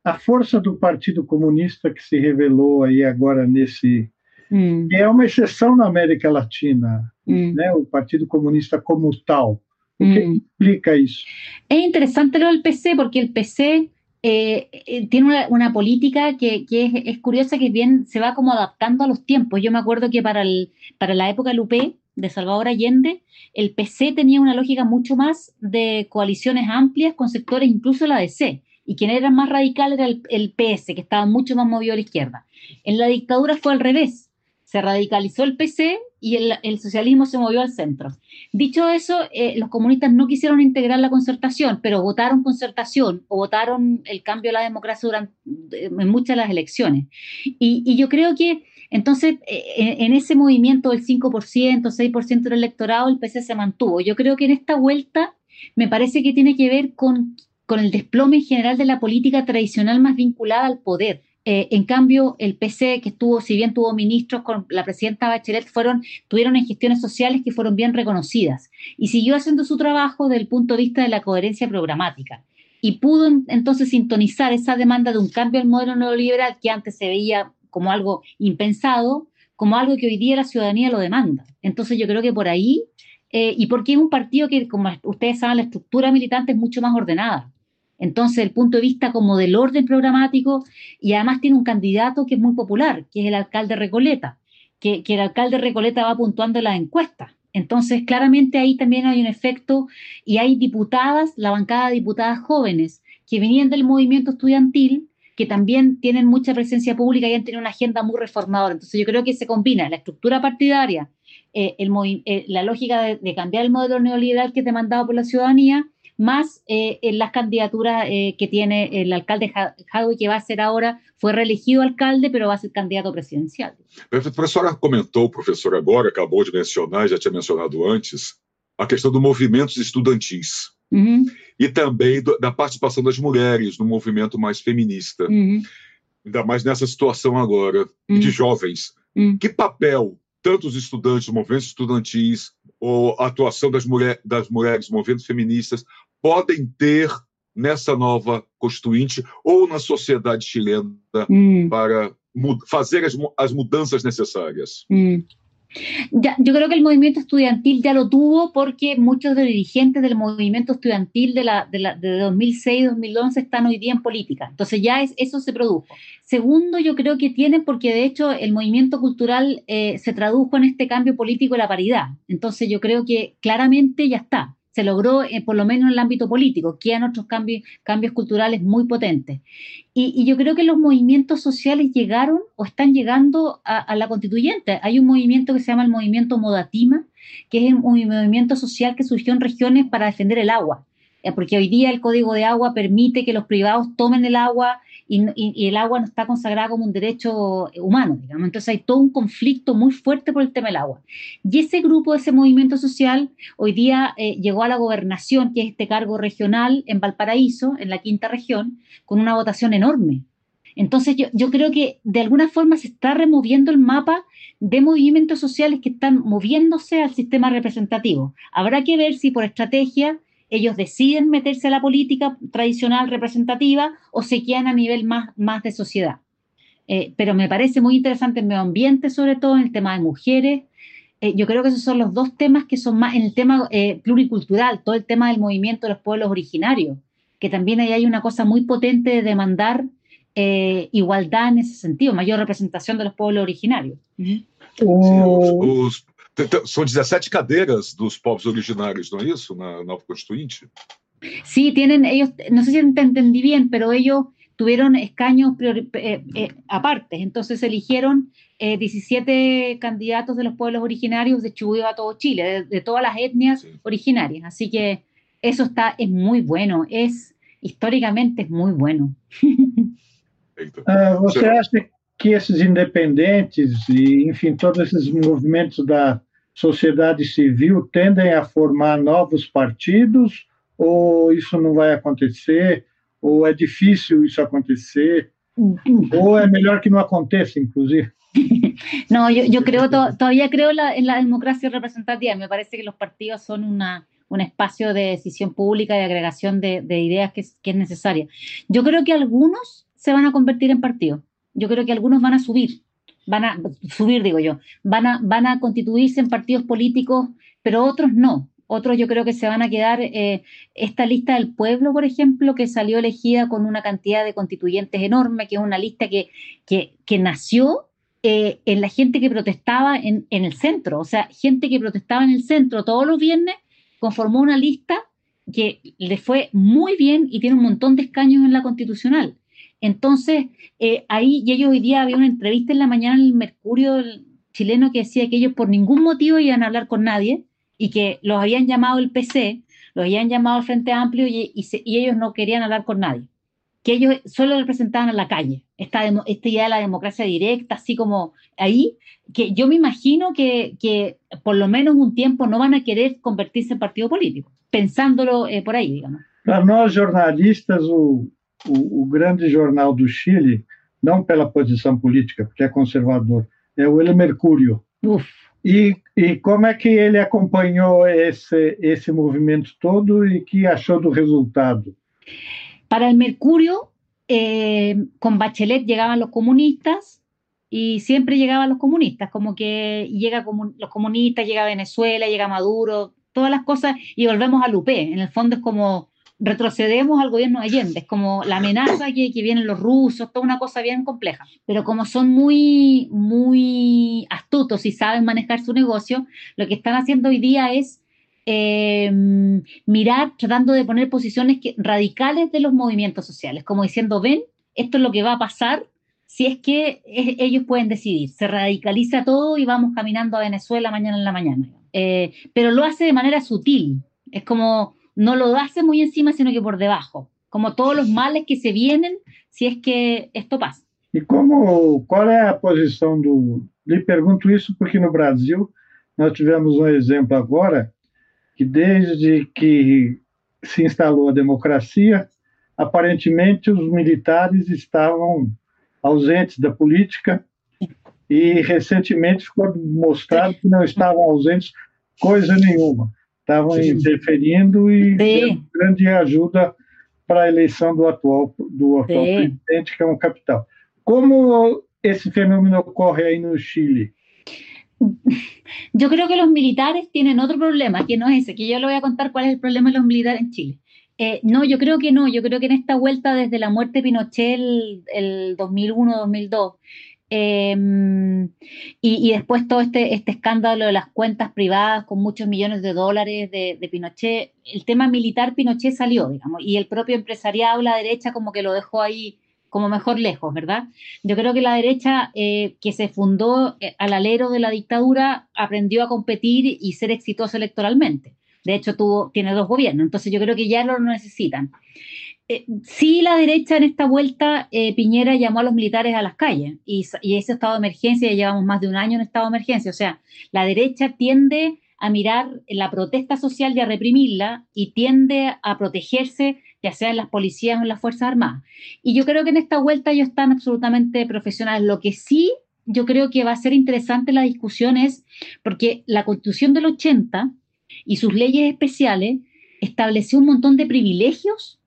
a força do Partido Comunista que se revelou aí agora nesse hum. é uma exceção na América Latina, hum. né? O Partido Comunista como tal. O que hum. explica isso? É interessante del PC, porque el PC eh, eh, tiene una, una política que, que es, curiosa, que bien se va como adaptando a los tiempos. Yo me acuerdo que para, el, para la época UP, de Salvador Allende, el PC tenía una lógica mucho más de coaliciones amplias con sectores, incluso la DC, y quien era más radical era el, PS, que estaba mucho más movido a la izquierda. En la dictadura fue al revés, se radicalizó el PC y el, socialismo se movió al centro. Dicho eso, eh, los comunistas no quisieron integrar la concertación, pero votaron concertación o votaron el cambio a la democracia durante, en muchas de las elecciones. y yo creo que entonces, eh, en ese movimiento del 5%, 6% del electorado, el PC se mantuvo. Yo creo que en esta vuelta me parece que tiene que ver con, el desplome en general de la política tradicional más vinculada al poder. Eh, en cambio, el PC, que estuvo, si bien tuvo ministros con la presidenta Bachelet, fueron, tuvieron en gestiones sociales que fueron bien reconocidas y siguió haciendo su trabajo desde el punto de vista de la coherencia programática. Y pudo entonces sintonizar esa demanda de un cambio al modelo neoliberal que antes se veía como algo impensado, como algo que hoy día la ciudadanía lo demanda. Entonces yo creo que por ahí, eh, y porque es un partido que, como ustedes saben, la estructura militante es mucho más ordenada. Entonces, el punto de vista como del orden programático, y además tiene un candidato que es muy popular, que es el alcalde Recoleta, que, el alcalde Recoleta va puntuando las encuestas. Entonces, claramente ahí también hay un efecto y hay diputadas, la bancada de diputadas jóvenes, que venían del movimiento estudiantil que también tienen mucha presencia pública y han tenido una agenda muy reformadora. Entonces yo creo que se combina la estructura partidaria, eh, el, eh, la lógica de, cambiar el modelo neoliberal que es demandado por la ciudadanía, más eh, las candidaturas que tiene el alcalde Jadwe, que va a ser ahora, fue reelegido alcalde, pero va a ser candidato presidencial. A professora comentou, professor, agora, acabou de mencionar, já tinha mencionado antes, a questão dos movimentos estudantis. Uhum. E também do, da participação das mulheres no movimento mais feminista. Uhum. Ainda mais nessa situação agora, uhum. de jovens. Uhum. Que papel tanto os estudantes, movimentos estudantis, ou a atuação das, mulher, das mulheres, movimentos feministas, podem ter nessa nova constituinte ou na sociedade chilena para fazer as, as mudanças necessárias? Ya, yo creo que el movimiento estudiantil ya lo tuvo porque muchos de los dirigentes del movimiento estudiantil de, la, de, la, de 2006-2011 están hoy día en política. Entonces ya es, eso se produjo. Segundo, yo creo que tienen porque de hecho el movimiento cultural eh, se tradujo en este cambio político de la paridad. Entonces yo creo que claramente ya está se logró eh, por lo menos en el ámbito político, que han otros cambios, cambios culturales muy potentes. Y, yo creo que los movimientos sociales llegaron o están llegando a, la constituyente. Hay un movimiento que se llama el movimiento Modatima, que es un movimiento social que surgió en regiones para defender el agua, porque hoy día el código de agua permite que los privados tomen el agua y, el agua no está consagrada como un derecho humano, digamos. Entonces hay todo un conflicto muy fuerte por el tema del agua. Y ese grupo, ese movimiento social, hoy día eh, llegó a la gobernación, que es este cargo regional en Valparaíso, en la quinta región, con una votación enorme. Entonces yo, yo creo que de alguna forma se está removiendo el mapa de movimientos sociales que están moviéndose al sistema representativo. Habrá que ver si por estrategia ellos deciden meterse a la política tradicional representativa o se quedan a nivel más, más de sociedad. Eh, pero me parece muy interesante el medio ambiente, sobre todo en el tema de mujeres. Eh, yo creo que esos son los dos temas que son más en el tema eh, pluricultural, todo el tema del movimiento de los pueblos originarios, que también ahí hay una cosa muy potente de demandar igualdad en ese sentido, mayor representación de los pueblos originarios. São 17 cadeiras dos povos originários, ¿no es eso? Na nova constituinte. Sí, tienen ellos, no sé si te entendí bien, pero ellos tuvieron escaños eh, eh, aparte, entonces eligieron eh, 17 candidatos de los pueblos originarios de Chubut a todo Chile, de, de todas las etnias sí. originarias, así que eso está, es muy bueno, es históricamente es muy bueno. uh, você acha que esses independentes e, enfim, todos esses movimentos da sociedade civil tendem a formar novos partidos ou isso não vai acontecer? Ou é difícil isso acontecer? ¿O es mejor que no aconteça, inclusive? No, yo, yo creo, to, todavía creo la, en la democracia representativa. Me parece que los partidos son una, un espacio de decisión pública y agregación de, de ideas que, que, es necesaria. Yo creo que algunos se van a convertir en partidos yo creo que algunos van a subir, van a subir, digo yo, van a, van a constituirse en partidos políticos, pero otros no. Otros yo creo que se van a quedar, eh, esta lista del pueblo, por ejemplo, que salió elegida con una cantidad de constituyentes enorme, que es una lista que, que, que nació eh, en la gente que protestaba en, en el centro, o sea, gente que protestaba en el centro todos los viernes, conformó una lista que le fue muy bien y tiene un montón de escaños en la constitucional. Entonces, eh, ahí, y ellos hoy día había una entrevista en la mañana en el Mercurio chileno que decía que ellos por ningún motivo iban a hablar con nadie y que los habían llamado el PC, los habían llamado el Frente Amplio y, se, ellos no querían hablar con nadie, que ellos solo representaban a la calle, esta, esta idea de la democracia directa, así como ahí, que yo me imagino que, que por lo menos un tiempo no van a querer convertirse en partido político, pensándolo eh, por ahí, digamos. Para nós jornalistas, o, o, o, grande jornal do Chile, não pela posição política, porque é conservador, é o El Mercúrio. E, e como é que ele acompanhou esse, esse movimento todo e que achou do resultado? Para el Mercurio, eh, con Bachelet llegaban los comunistas y siempre llegaban los comunistas, como que llega como, los comunistas, llega Venezuela, llega Maduro, todas las cosas y volvemos a Lupe. En el fondo es como retrocedemos al gobierno de Allende, es como la amenaza que, vienen los rusos, toda una cosa bien compleja. Pero como son muy, muy astutos y saben manejar su negocio, lo que están haciendo hoy día es eh, mirar, tratando de poner posiciones radicales de los movimientos sociales, como diciendo, ven, esto es lo que va a pasar si es que ellos pueden decidir. Se radicaliza todo y vamos caminando a Venezuela mañana en la mañana. Eh, pero lo hace de manera sutil. Es como no lo hace muy encima, sino que por debajo, como todos los males que se vienen si es que esto pasa. E como, qual é a posição do. Lhe pergunto isso porque no Brasil nós tivemos um exemplo agora que desde que se instalou a democracia, aparentemente os militares estavam ausentes da política e recentemente ficou mostrado que não estavam ausentes coisa nenhuma estavam interferindo e dando grande ajuda para a eleição do atual, do atual presidente, que é um capital. Como esse fenômeno ocorre aí no Chile? Yo creo que los militares tienen otro problema, que no es ese, que yo le voy a contar cuál es el problema de los militares en Chile. Eh, no, yo creo que no, yo creo que en esta vuelta desde la muerte de Pinochet el, el 2001-2002 em, y, después todo este, este escándalo de las cuentas privadas con muchos millones de dólares de, Pinochet, el tema militar Pinochet salió, digamos, y el propio empresariado, la derecha, como que lo dejó ahí como mejor lejos, ¿verdad? Yo creo que la derecha eh, que se fundó eh, al alero de la dictadura aprendió a competir y ser exitoso electoralmente. De hecho, tuvo, tiene dos gobiernos, entonces yo creo que ya lo necesitan. Eh, sí, la derecha en esta vuelta, Piñera llamó a los militares a las calles y, y, ese estado de emergencia, ya llevamos más de un año en estado de emergencia, o sea, la derecha tiende a mirar la protesta social y a reprimirla y tiende a protegerse ya sea en las policías o en las Fuerzas Armadas. Y yo creo que en esta vuelta ellos están absolutamente profesionales. Lo que sí yo creo que va a ser interesante la discusión es porque la Constitución del 80 y sus leyes especiales estableció un montón de privilegios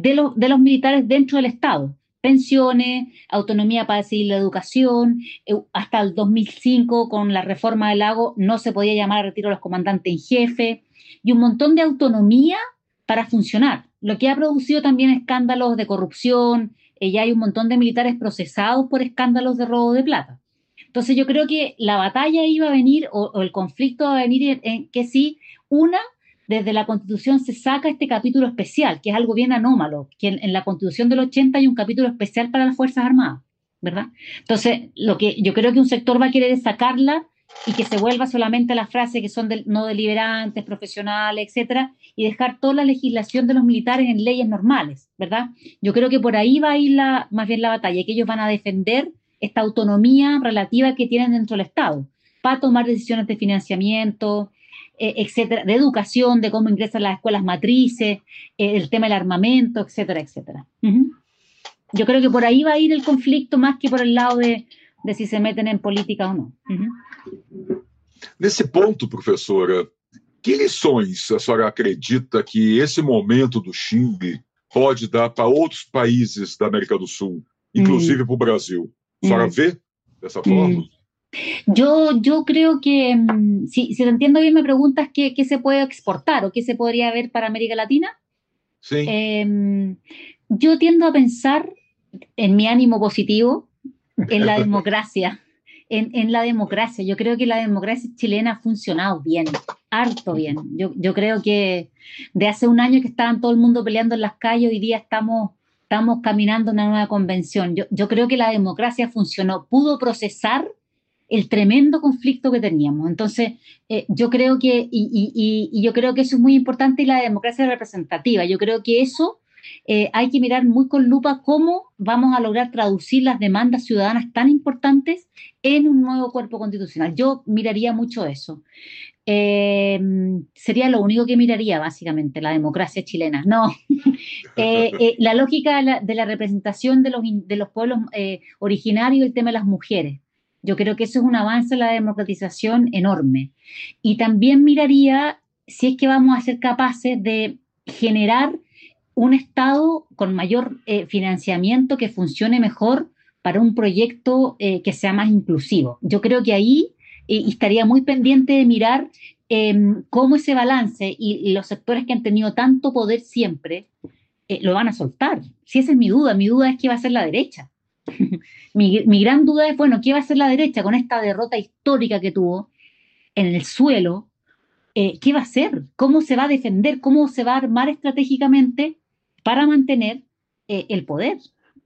de, los, de los militares dentro del Estado. Pensiones, autonomía para decidir la educación, eh, hasta el 2005 con la reforma del lago no se podía llamar a retiro a los comandantes en jefe y un montón de autonomía para funcionar lo que ha producido también escándalos de corrupción, eh, ya hay un montón de militares procesados por escándalos de robo de plata. Entonces yo creo que la batalla iba a venir, o, el conflicto va a venir en, que si una, desde la Constitución se saca este capítulo especial, que es algo bien anómalo, que en, en la Constitución del 80 hay un capítulo especial para las Fuerzas Armadas, ¿verdad? Entonces, lo que yo creo que un sector va a querer es sacarla y que se vuelva solamente a las frases que son no deliberantes, profesionales, etcétera, y dejar toda la legislación de los militares en leyes normales, ¿verdad? Yo creo que por ahí va a ir la, más bien la batalla, que ellos van a defender esta autonomía relativa que tienen dentro del Estado para tomar decisiones de financiamiento, eh, etcétera, de educación, de cómo ingresan las escuelas matrices, eh, el tema del armamento, etcétera, etcétera. Yo creo que por ahí va a ir el conflicto más que por el lado de, de si se meten em política ou não. Uhum. Nesse ponto, professora, que lições a senhora acredita que esse momento do Chile pode dar para outros países da América do Sul, inclusive para o Brasil? A senhora vê dessa forma? Yo, yo creo que, si, si te entiendo bien, me preguntas qué, qué, se puede exportar o qué se podría ver para América Latina. Sí. Eh, yo tiendo a pensar, en mi ánimo positivo, en la democracia. En, en, la democracia. Yo creo que la democracia chilena ha funcionado bien, harto bien. Yo, yo creo que de hace un año que estaban todo el mundo peleando en las calles, hoy día estamos, estamos caminando una nueva convención. Yo, yo creo que la democracia funcionó, pudo procesar el tremendo conflicto que teníamos. Entonces, eh, yo creo que, y, y, y, yo creo que eso es muy importante y la democracia representativa. Yo creo que eso eh, hay que mirar muy con lupa cómo vamos a lograr traducir las demandas ciudadanas tan importantes en un nuevo cuerpo constitucional. Yo miraría mucho eso. Eh, sería lo único que miraría, básicamente, la democracia chilena. No, eh, la lógica de la, representación de los, de los pueblos originarios, el tema de las mujeres. Yo creo que eso es un avance en la democratización enorme. Y también miraría si es que vamos a ser capaces de generar un Estado con mayor eh, financiamiento que funcione mejor para un proyecto eh, que sea más inclusivo. Yo creo que ahí eh, estaría muy pendiente de mirar em, cómo ese balance y, los sectores que han tenido tanto poder siempre lo van a soltar. Si esa es mi duda, mi duda es qué va a hacer la derecha. mi, mi gran duda es, bueno, ¿qué va a hacer la derecha con esta derrota histórica que tuvo en el suelo? ¿Qué va a hacer? ¿Cómo se va a defender? ¿Cómo se va a armar estratégicamente para mantener eh, el poder.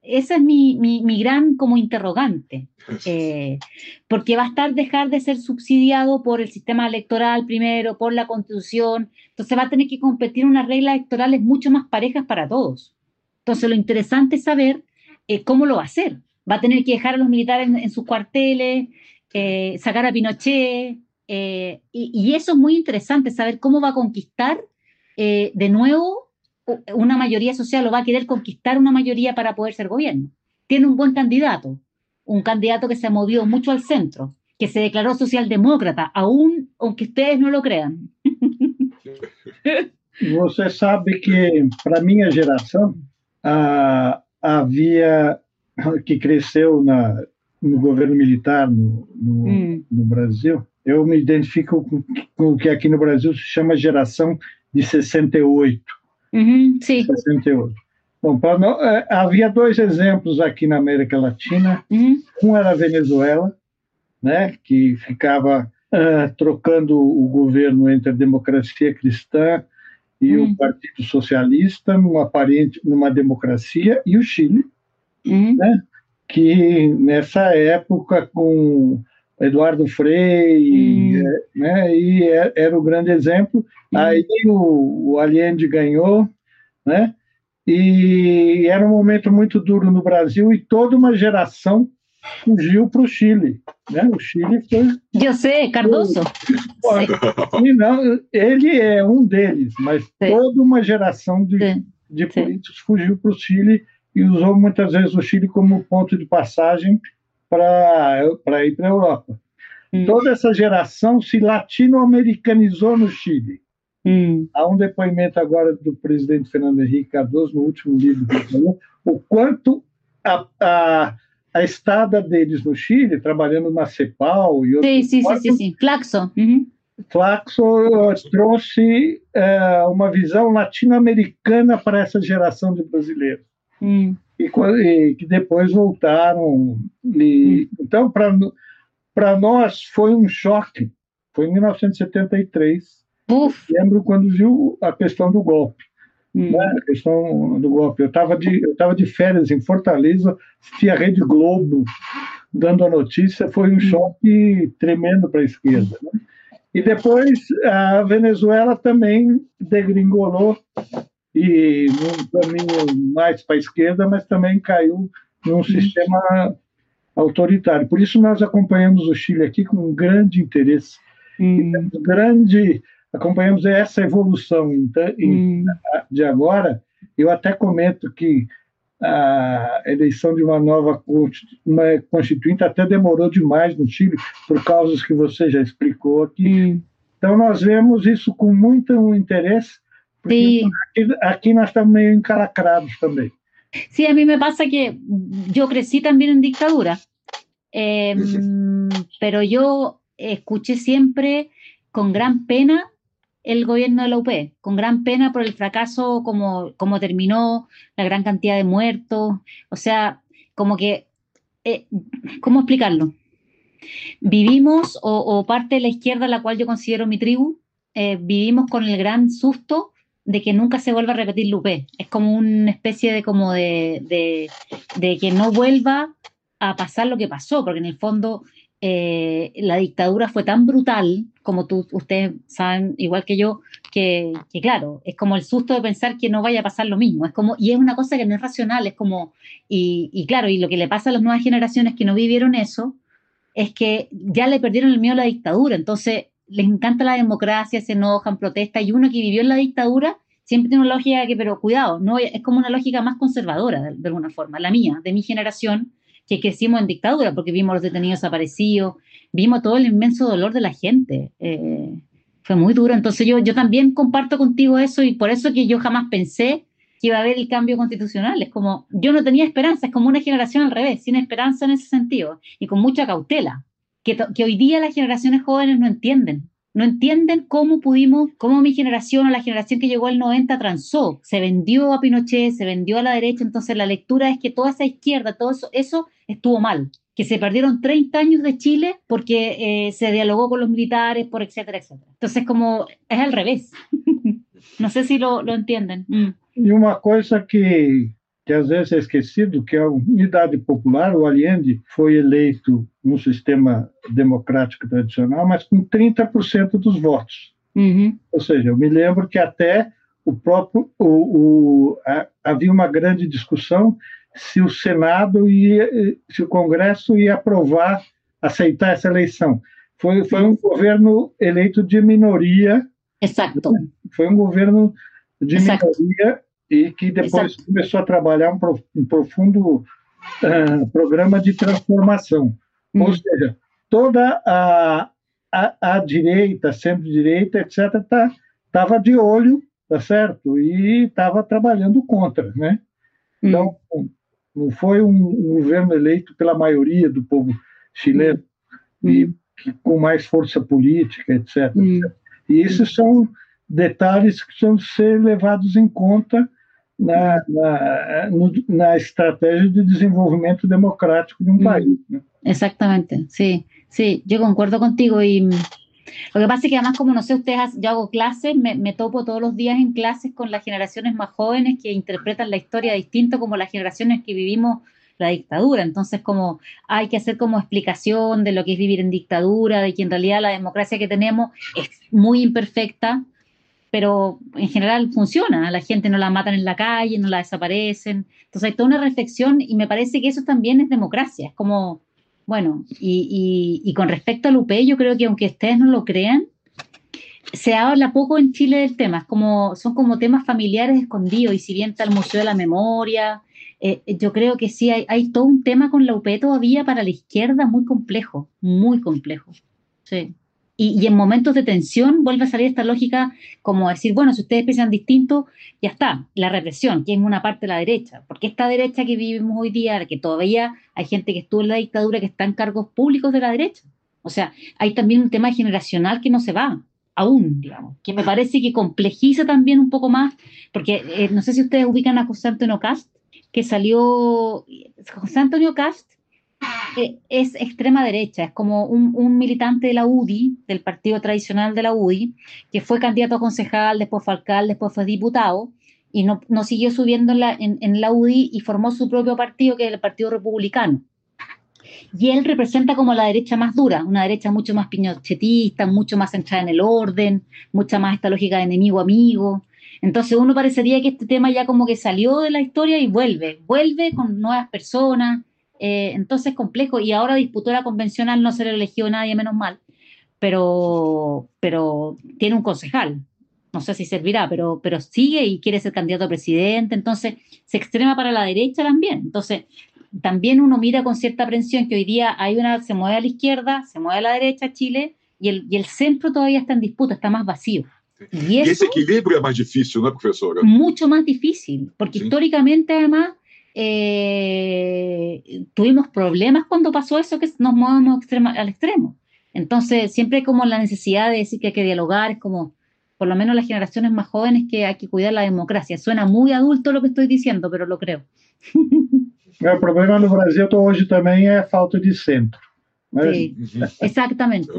Esa es mi, mi, gran como interrogante, eh, porque va a estar dejar de ser subsidiado por el sistema electoral primero, por la constitución, entonces va a tener que competir unas reglas electorales mucho más parejas para todos. Entonces lo interesante es saber eh, cómo lo va a hacer. Va a tener que dejar a los militares en, sus cuarteles, sacar a Pinochet, y, y, eso es muy interesante, saber cómo va a conquistar de nuevo una mayoría social lo va a querer conquistar una mayoría para poder ser gobierno. Tiene un buen candidato, un candidato que se movió mucho al centro, que se declaró socialdemócrata, aún aunque ustedes no lo crean. Você sabe que, para minha geração, ah, havia que cresceu na, no governo militar no, no, hum. no Brasil, eu me identifico com, com, o que aqui no Brasil se chama geração de 68. Uhum, sim. 68. Bom, é, havia dois exemplos aqui na América Latina. Uhum. Um era a Venezuela, né, que ficava uh, trocando o governo entre a democracia cristã e o Partido Socialista, numa aparente, numa democracia, e o Chile, uhum. né, que nessa época com Eduardo Frei, hum. né, e é, era o grande exemplo. Hum. Aí o, o Allende ganhou, né, e era um momento muito duro no Brasil e toda uma geração fugiu para o Chile. Né? O Chile foi. Eu sei, Cardoso. E não, ele é um deles, mas toda uma geração de, de políticos fugiu para o Chile e usou muitas vezes o Chile como ponto de passagem para ir para a Europa. Hum. Toda essa geração se latino-americanizou no Chile. Hum. Há um depoimento agora do presidente Fernando Henrique Cardoso, no último livro que falou, o quanto a, a, a estada deles no Chile, trabalhando na CEPAL e outros. Sim, sim, sim, sim, sim. Flaxo. Uhum. Flaxo trouxe é, uma visão latino-americana para essa geração de brasileiros. Hum. E, e, que depois voltaram. E, hum. Então, para nós, foi um choque. Foi em 1973. Uf. Lembro quando viu a questão do golpe. Hum. Né? A questão do golpe. Eu estava de, eu de férias em Fortaleza, assisti a Rede Globo dando a notícia. Foi um hum. choque tremendo para a esquerda. Né? E depois a Venezuela também degringolou e num caminho mais para a esquerda, mas também caiu num sistema autoritário. Por isso nós acompanhamos o Chile aqui com um grande interesse. Hum. grande acompanhamos essa evolução então, hum. de agora. Eu até comento que a eleição de uma nova uma constituinte até demorou demais no Chile por causas que você já explicou aqui. Hum. Então nós vemos isso com muito interesse Sí. Aquí, aquí no están medio encalacrados también. Sí, a mí me pasa que yo crecí también en dictadura, eh, pero yo escuché siempre con gran pena el gobierno de la UP, con gran pena por el fracaso, como, como terminó, la gran cantidad de muertos, o sea, como que, eh, ¿cómo explicarlo? Vivimos, o, parte de la izquierda, la cual yo considero mi tribu, eh, vivimos con el gran susto de que nunca se vuelva a repetir Lupe. Es como una especie de como de, de, que no vuelva a pasar lo que pasó, porque en el fondo eh, la dictadura fue tan brutal, como tú, ustedes saben, igual que yo, que, que, claro, es como el susto de pensar que no vaya a pasar lo mismo. Es como, y es una cosa que no es racional, es como, y, y claro, y lo que le pasa a las nuevas generaciones que no vivieron eso, es que ya le perdieron el miedo a la dictadura. Entonces, les encanta la democracia, se enojan, protestan, y uno que vivió en la dictadura siempre tiene una lógica que, pero cuidado, no es como una lógica más conservadora, de, alguna forma, la mía, de mi generación, que crecimos en dictadura, porque vimos los detenidos desaparecidos, vimos todo el inmenso dolor de la gente. Eh, fue muy duro. Entonces yo, yo también comparto contigo eso y por eso que yo jamás pensé que iba a haber el cambio constitucional. Es como, yo no tenía esperanza, es como una generación al revés, sin esperanza en ese sentido y con mucha cautela, que, que hoy día las generaciones jóvenes no entienden no entienden cómo pudimos, cómo mi generación o la generación que llegó al 90 transó, se vendió a Pinochet, se vendió a la derecha, entonces la lectura es que toda esa izquierda, todo eso, eso estuvo mal, que se perdieron 30 años de Chile porque eh, se dialogó con los militares, por etcétera, etcétera. Entonces como es al revés. no sé si lo, lo entienden. Mm. Y una cosa que que às vezes é esquecido, que a unidade popular, o Allende, foi eleito num sistema democrático tradicional, mas com 30% dos votos. Uhum. Ou seja, eu me lembro que até o próprio o, o a, havia uma grande discussão se o Senado ia, se o Congresso ia aprovar, aceitar essa eleição. Foi, foi um governo eleito de minoria. Exato. Foi um governo de Exato. minoria e que depois Exato. começou a trabalhar um, um profundo uh, programa de transformação. Hum. Ou seja, toda a, a, a direita, centro-direita, etc., estava tá, de olho, tá certo? E estava trabalhando contra, né? Hum. Então, não foi um, um governo eleito pela maioria do povo chileno hum. e com mais força política, etc. Hum. E esses são detalhes que precisam ser levados em conta na, na, no, na estratégia de desenvolvimento democrático de um país. Né? Exactamente, sí, sí, yo concuerdo contigo y lo que pasa es que además como no sé, ustedes, yo hago clases, me, me, topo todos los días en clases con las generaciones más jóvenes que interpretan la historia distinto como las generaciones que vivimos la dictadura. Entonces, como hay que hacer como explicación de lo que es vivir en dictadura, de que en realidad la democracia que tenemos es muy imperfecta, pero en general funciona. La gente no la matan en la calle, no la desaparecen. Entonces hay toda una reflexión y me parece que eso también es democracia. Es como, bueno, y, y, con respecto al UP, yo creo que aunque ustedes no lo crean, se habla poco en Chile del tema, es como, son como temas familiares escondidos, y si bien está el Museo de la Memoria, eh, yo creo que sí hay, hay, todo un tema con la UP todavía para la izquierda muy complejo, muy complejo. Sí. Y, y, en momentos de tensión vuelve a salir esta lógica como decir, bueno, si ustedes piensan distinto, ya está, la represión, que es una parte de la derecha, porque esta derecha que vivimos hoy día, que todavía hay gente que estuvo en la dictadura que está en cargos públicos de la derecha. O sea, hay también un tema generacional que no se va, aún, digamos, que me parece que complejiza también un poco más, porque eh, no sé si ustedes ubican a José Antonio Cast, que salió, José Antonio Cast es extrema derecha, es como un, militante de la UDI, del partido tradicional de la UDI, que fue candidato a concejal, después fue alcalde, después fue diputado, y no, siguió subiendo en la, UDI y formó su propio partido, que es el Partido Republicano. Y él representa como la derecha más dura, una derecha mucho más piñochetista, mucho más centrada en el orden, mucha más esta lógica de enemigo-amigo. Entonces uno parecería que este tema ya como que salió de la historia y vuelve, vuelve con nuevas personas, eh, entonces complejo, y ahora disputó la convencional, no se le eligió nadie, menos mal, pero, pero tiene un concejal, no sé si servirá, pero, pero sigue y quiere ser candidato a presidente, entonces se extrema para la derecha también, entonces también uno mira con cierta aprensión que hoy día hay una, se mueve a la izquierda, se mueve a la derecha Chile, y el, y el centro todavía está en disputa, está más vacío. Y, ese equilibrio es más difícil, ¿no, profesora? Mucho más difícil, porque históricamente además eh, tuvimos problemas cuando pasó eso que nos movemos al extremo. Entonces siempre hay como la necesidad de decir que hay que dialogar, es como por lo menos las generaciones más jóvenes que hay que cuidar la democracia. Suena muy adulto lo que estoy diciendo, pero lo creo. El problema no Brasil hoy también es falta de centro. Sí, exactamente.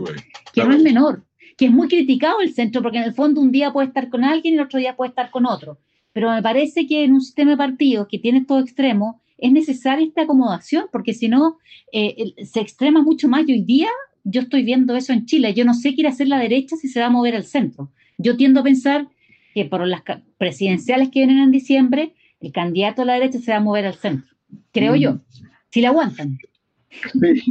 Que no es menor, que es muy criticado el centro, porque en el fondo un día puede estar con alguien y el otro día puede estar con otro. Pero me parece que en un sistema de partidos que tiene todo extremo, es necesaria esta acomodación, porque si no, eh, se extrema mucho más. Y hoy día yo estoy viendo eso en Chile. Yo no sé qué quiere hacer la derecha si se va a mover al centro. Yo tiendo a pensar que por las presidenciales que vienen en diciembre, el candidato a la derecha se va a mover al centro. Creo yo. Mm. Si la aguantan. Sí.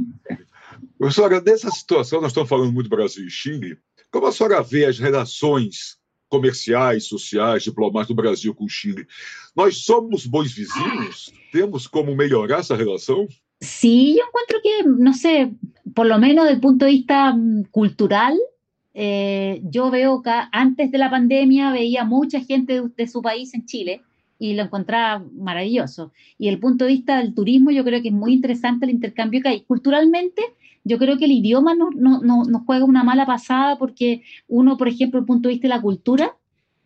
Professora, dessa situação, nós estamos falando muito Brasil e Chile, Como a senhora vê as relações comerciais, sociais, diplomáticas do Brasil com Chile? Nós somos bons vizinhos? Temos como melhorar essa relação? Sí, yo encuentro que, no sé, por lo menos desde el punto de vista mm, cultural, eh, yo veo que antes de la pandemia veía mucha gente de, de, su país en Chile y lo encontraba maravilloso. Y el punto de vista del turismo, yo creo que es muy interesante el intercambio que hay. Culturalmente, yo creo que el idioma nos no, no, no juega una mala pasada porque uno, por ejemplo, desde el punto de vista de la cultura,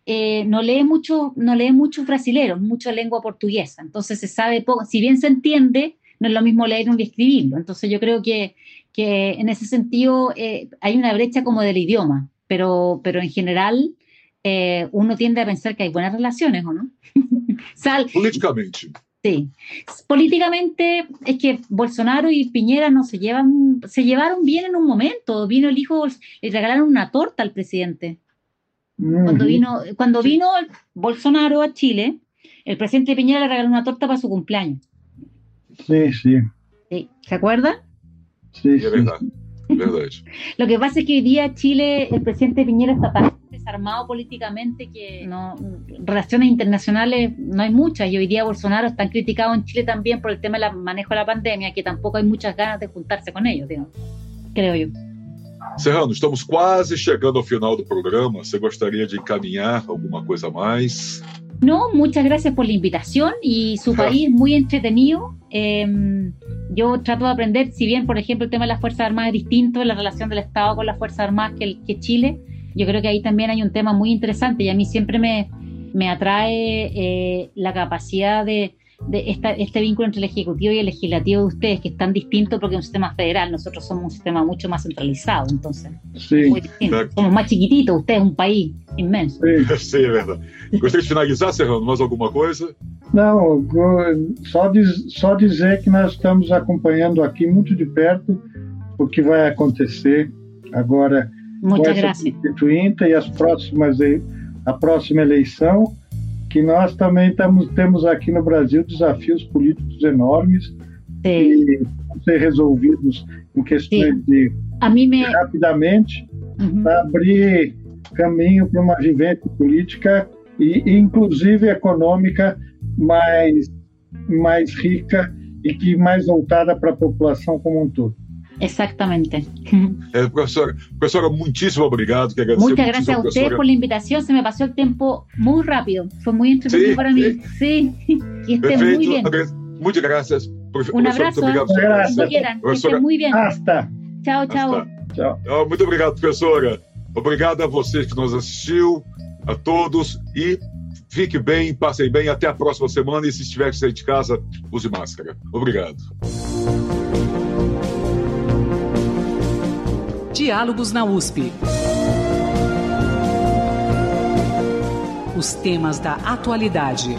eh, no lee mucho, no lee muchos brasileros, mucha lengua portuguesa. Entonces se sabe poco, si bien se entiende, no es lo mismo leerlo y escribirlo. Entonces yo creo que, que en ese sentido eh, hay una brecha como del idioma, pero, pero en general eh, uno tiende a pensar que hay buenas relaciones, ¿o no? Sal Políticamente. Sí, políticamente es que Bolsonaro y Piñera no se llevan, se llevaron bien en un momento. Vino el hijo, le regalaron una torta al presidente. Cuando vino, cuando vino Bolsonaro a Chile, el presidente Piñera le regaló una torta para su cumpleaños. Sí, sí. ¿Se acuerda? Sí, es verdad. Lo que pasa es que hoy día Chile, el presidente Piñera está desarmado políticamente que no, relaciones internacionales no hay muchas y hoy día Bolsonaro está criticado en Chile también por el tema del manejo de la pandemia, que tampoco hay muchas ganas de juntarse con ellos, digamos, creo yo. Serrano, estamos quase chegando ao final do programa. Você gostaria de encaminhar alguma coisa a mais? No, muchas gracias por la invitación y su país muy entretenido. Em, yo trato de aprender, si bien, por ejemplo, el tema de las Fuerzas Armadas es distinto, la relación del Estado con las Fuerzas Armadas que, el, que Chile, yo creo que ahí también hay un tema muy interesante y a mí siempre me, me atrae eh, la capacidad de, de esta, este vínculo entre el Ejecutivo y el Legislativo de ustedes, que es tan distinto porque es un sistema federal, nosotros somos un sistema mucho más centralizado, entonces, sí, somos más chiquititos, ustedes es un país inmenso. Sí, sí é verdade. Gostaria de finalizar, Serrano, mais alguma coisa? Não, só, diz, só dizer que nós estamos acompanhando aqui muito de perto o que vai acontecer agora Essa gracias. constituinte e as próximas, a próxima eleição, que nós também temos aqui no Brasil desafios políticos enormes Sí. que vão ser resolvidos em questões Sim. de A mí me... rapidamente Ujú. para abrir caminho para uma vivência política e, e, inclusive econômica mais mais rica e que mais voltada para a população como um todo. Exactamente. É, professora, professora, muitíssimo obrigado. Que agradecer Muchas muchísimo, gracias a professora. por la invitación. Se me pasó el tiempo muy rápido. Fue muy entretenido Sí, para mí. Sí. Que estén muy bien. Muchas gracias. profe- Un abrazo. Muito obrigado. Gracias. Quieran. Que Profesora. muy bien. Hasta! Chao, chao. Hasta. Tchau. Ah, Muito obrigado, professora. Obrigado a vocês que nos assistiu, a todos e fique bem, passem bem. Até a próxima semana e se estiver sair de casa, use máscara. Obrigado. Diálogos na USP. Os temas da atualidade.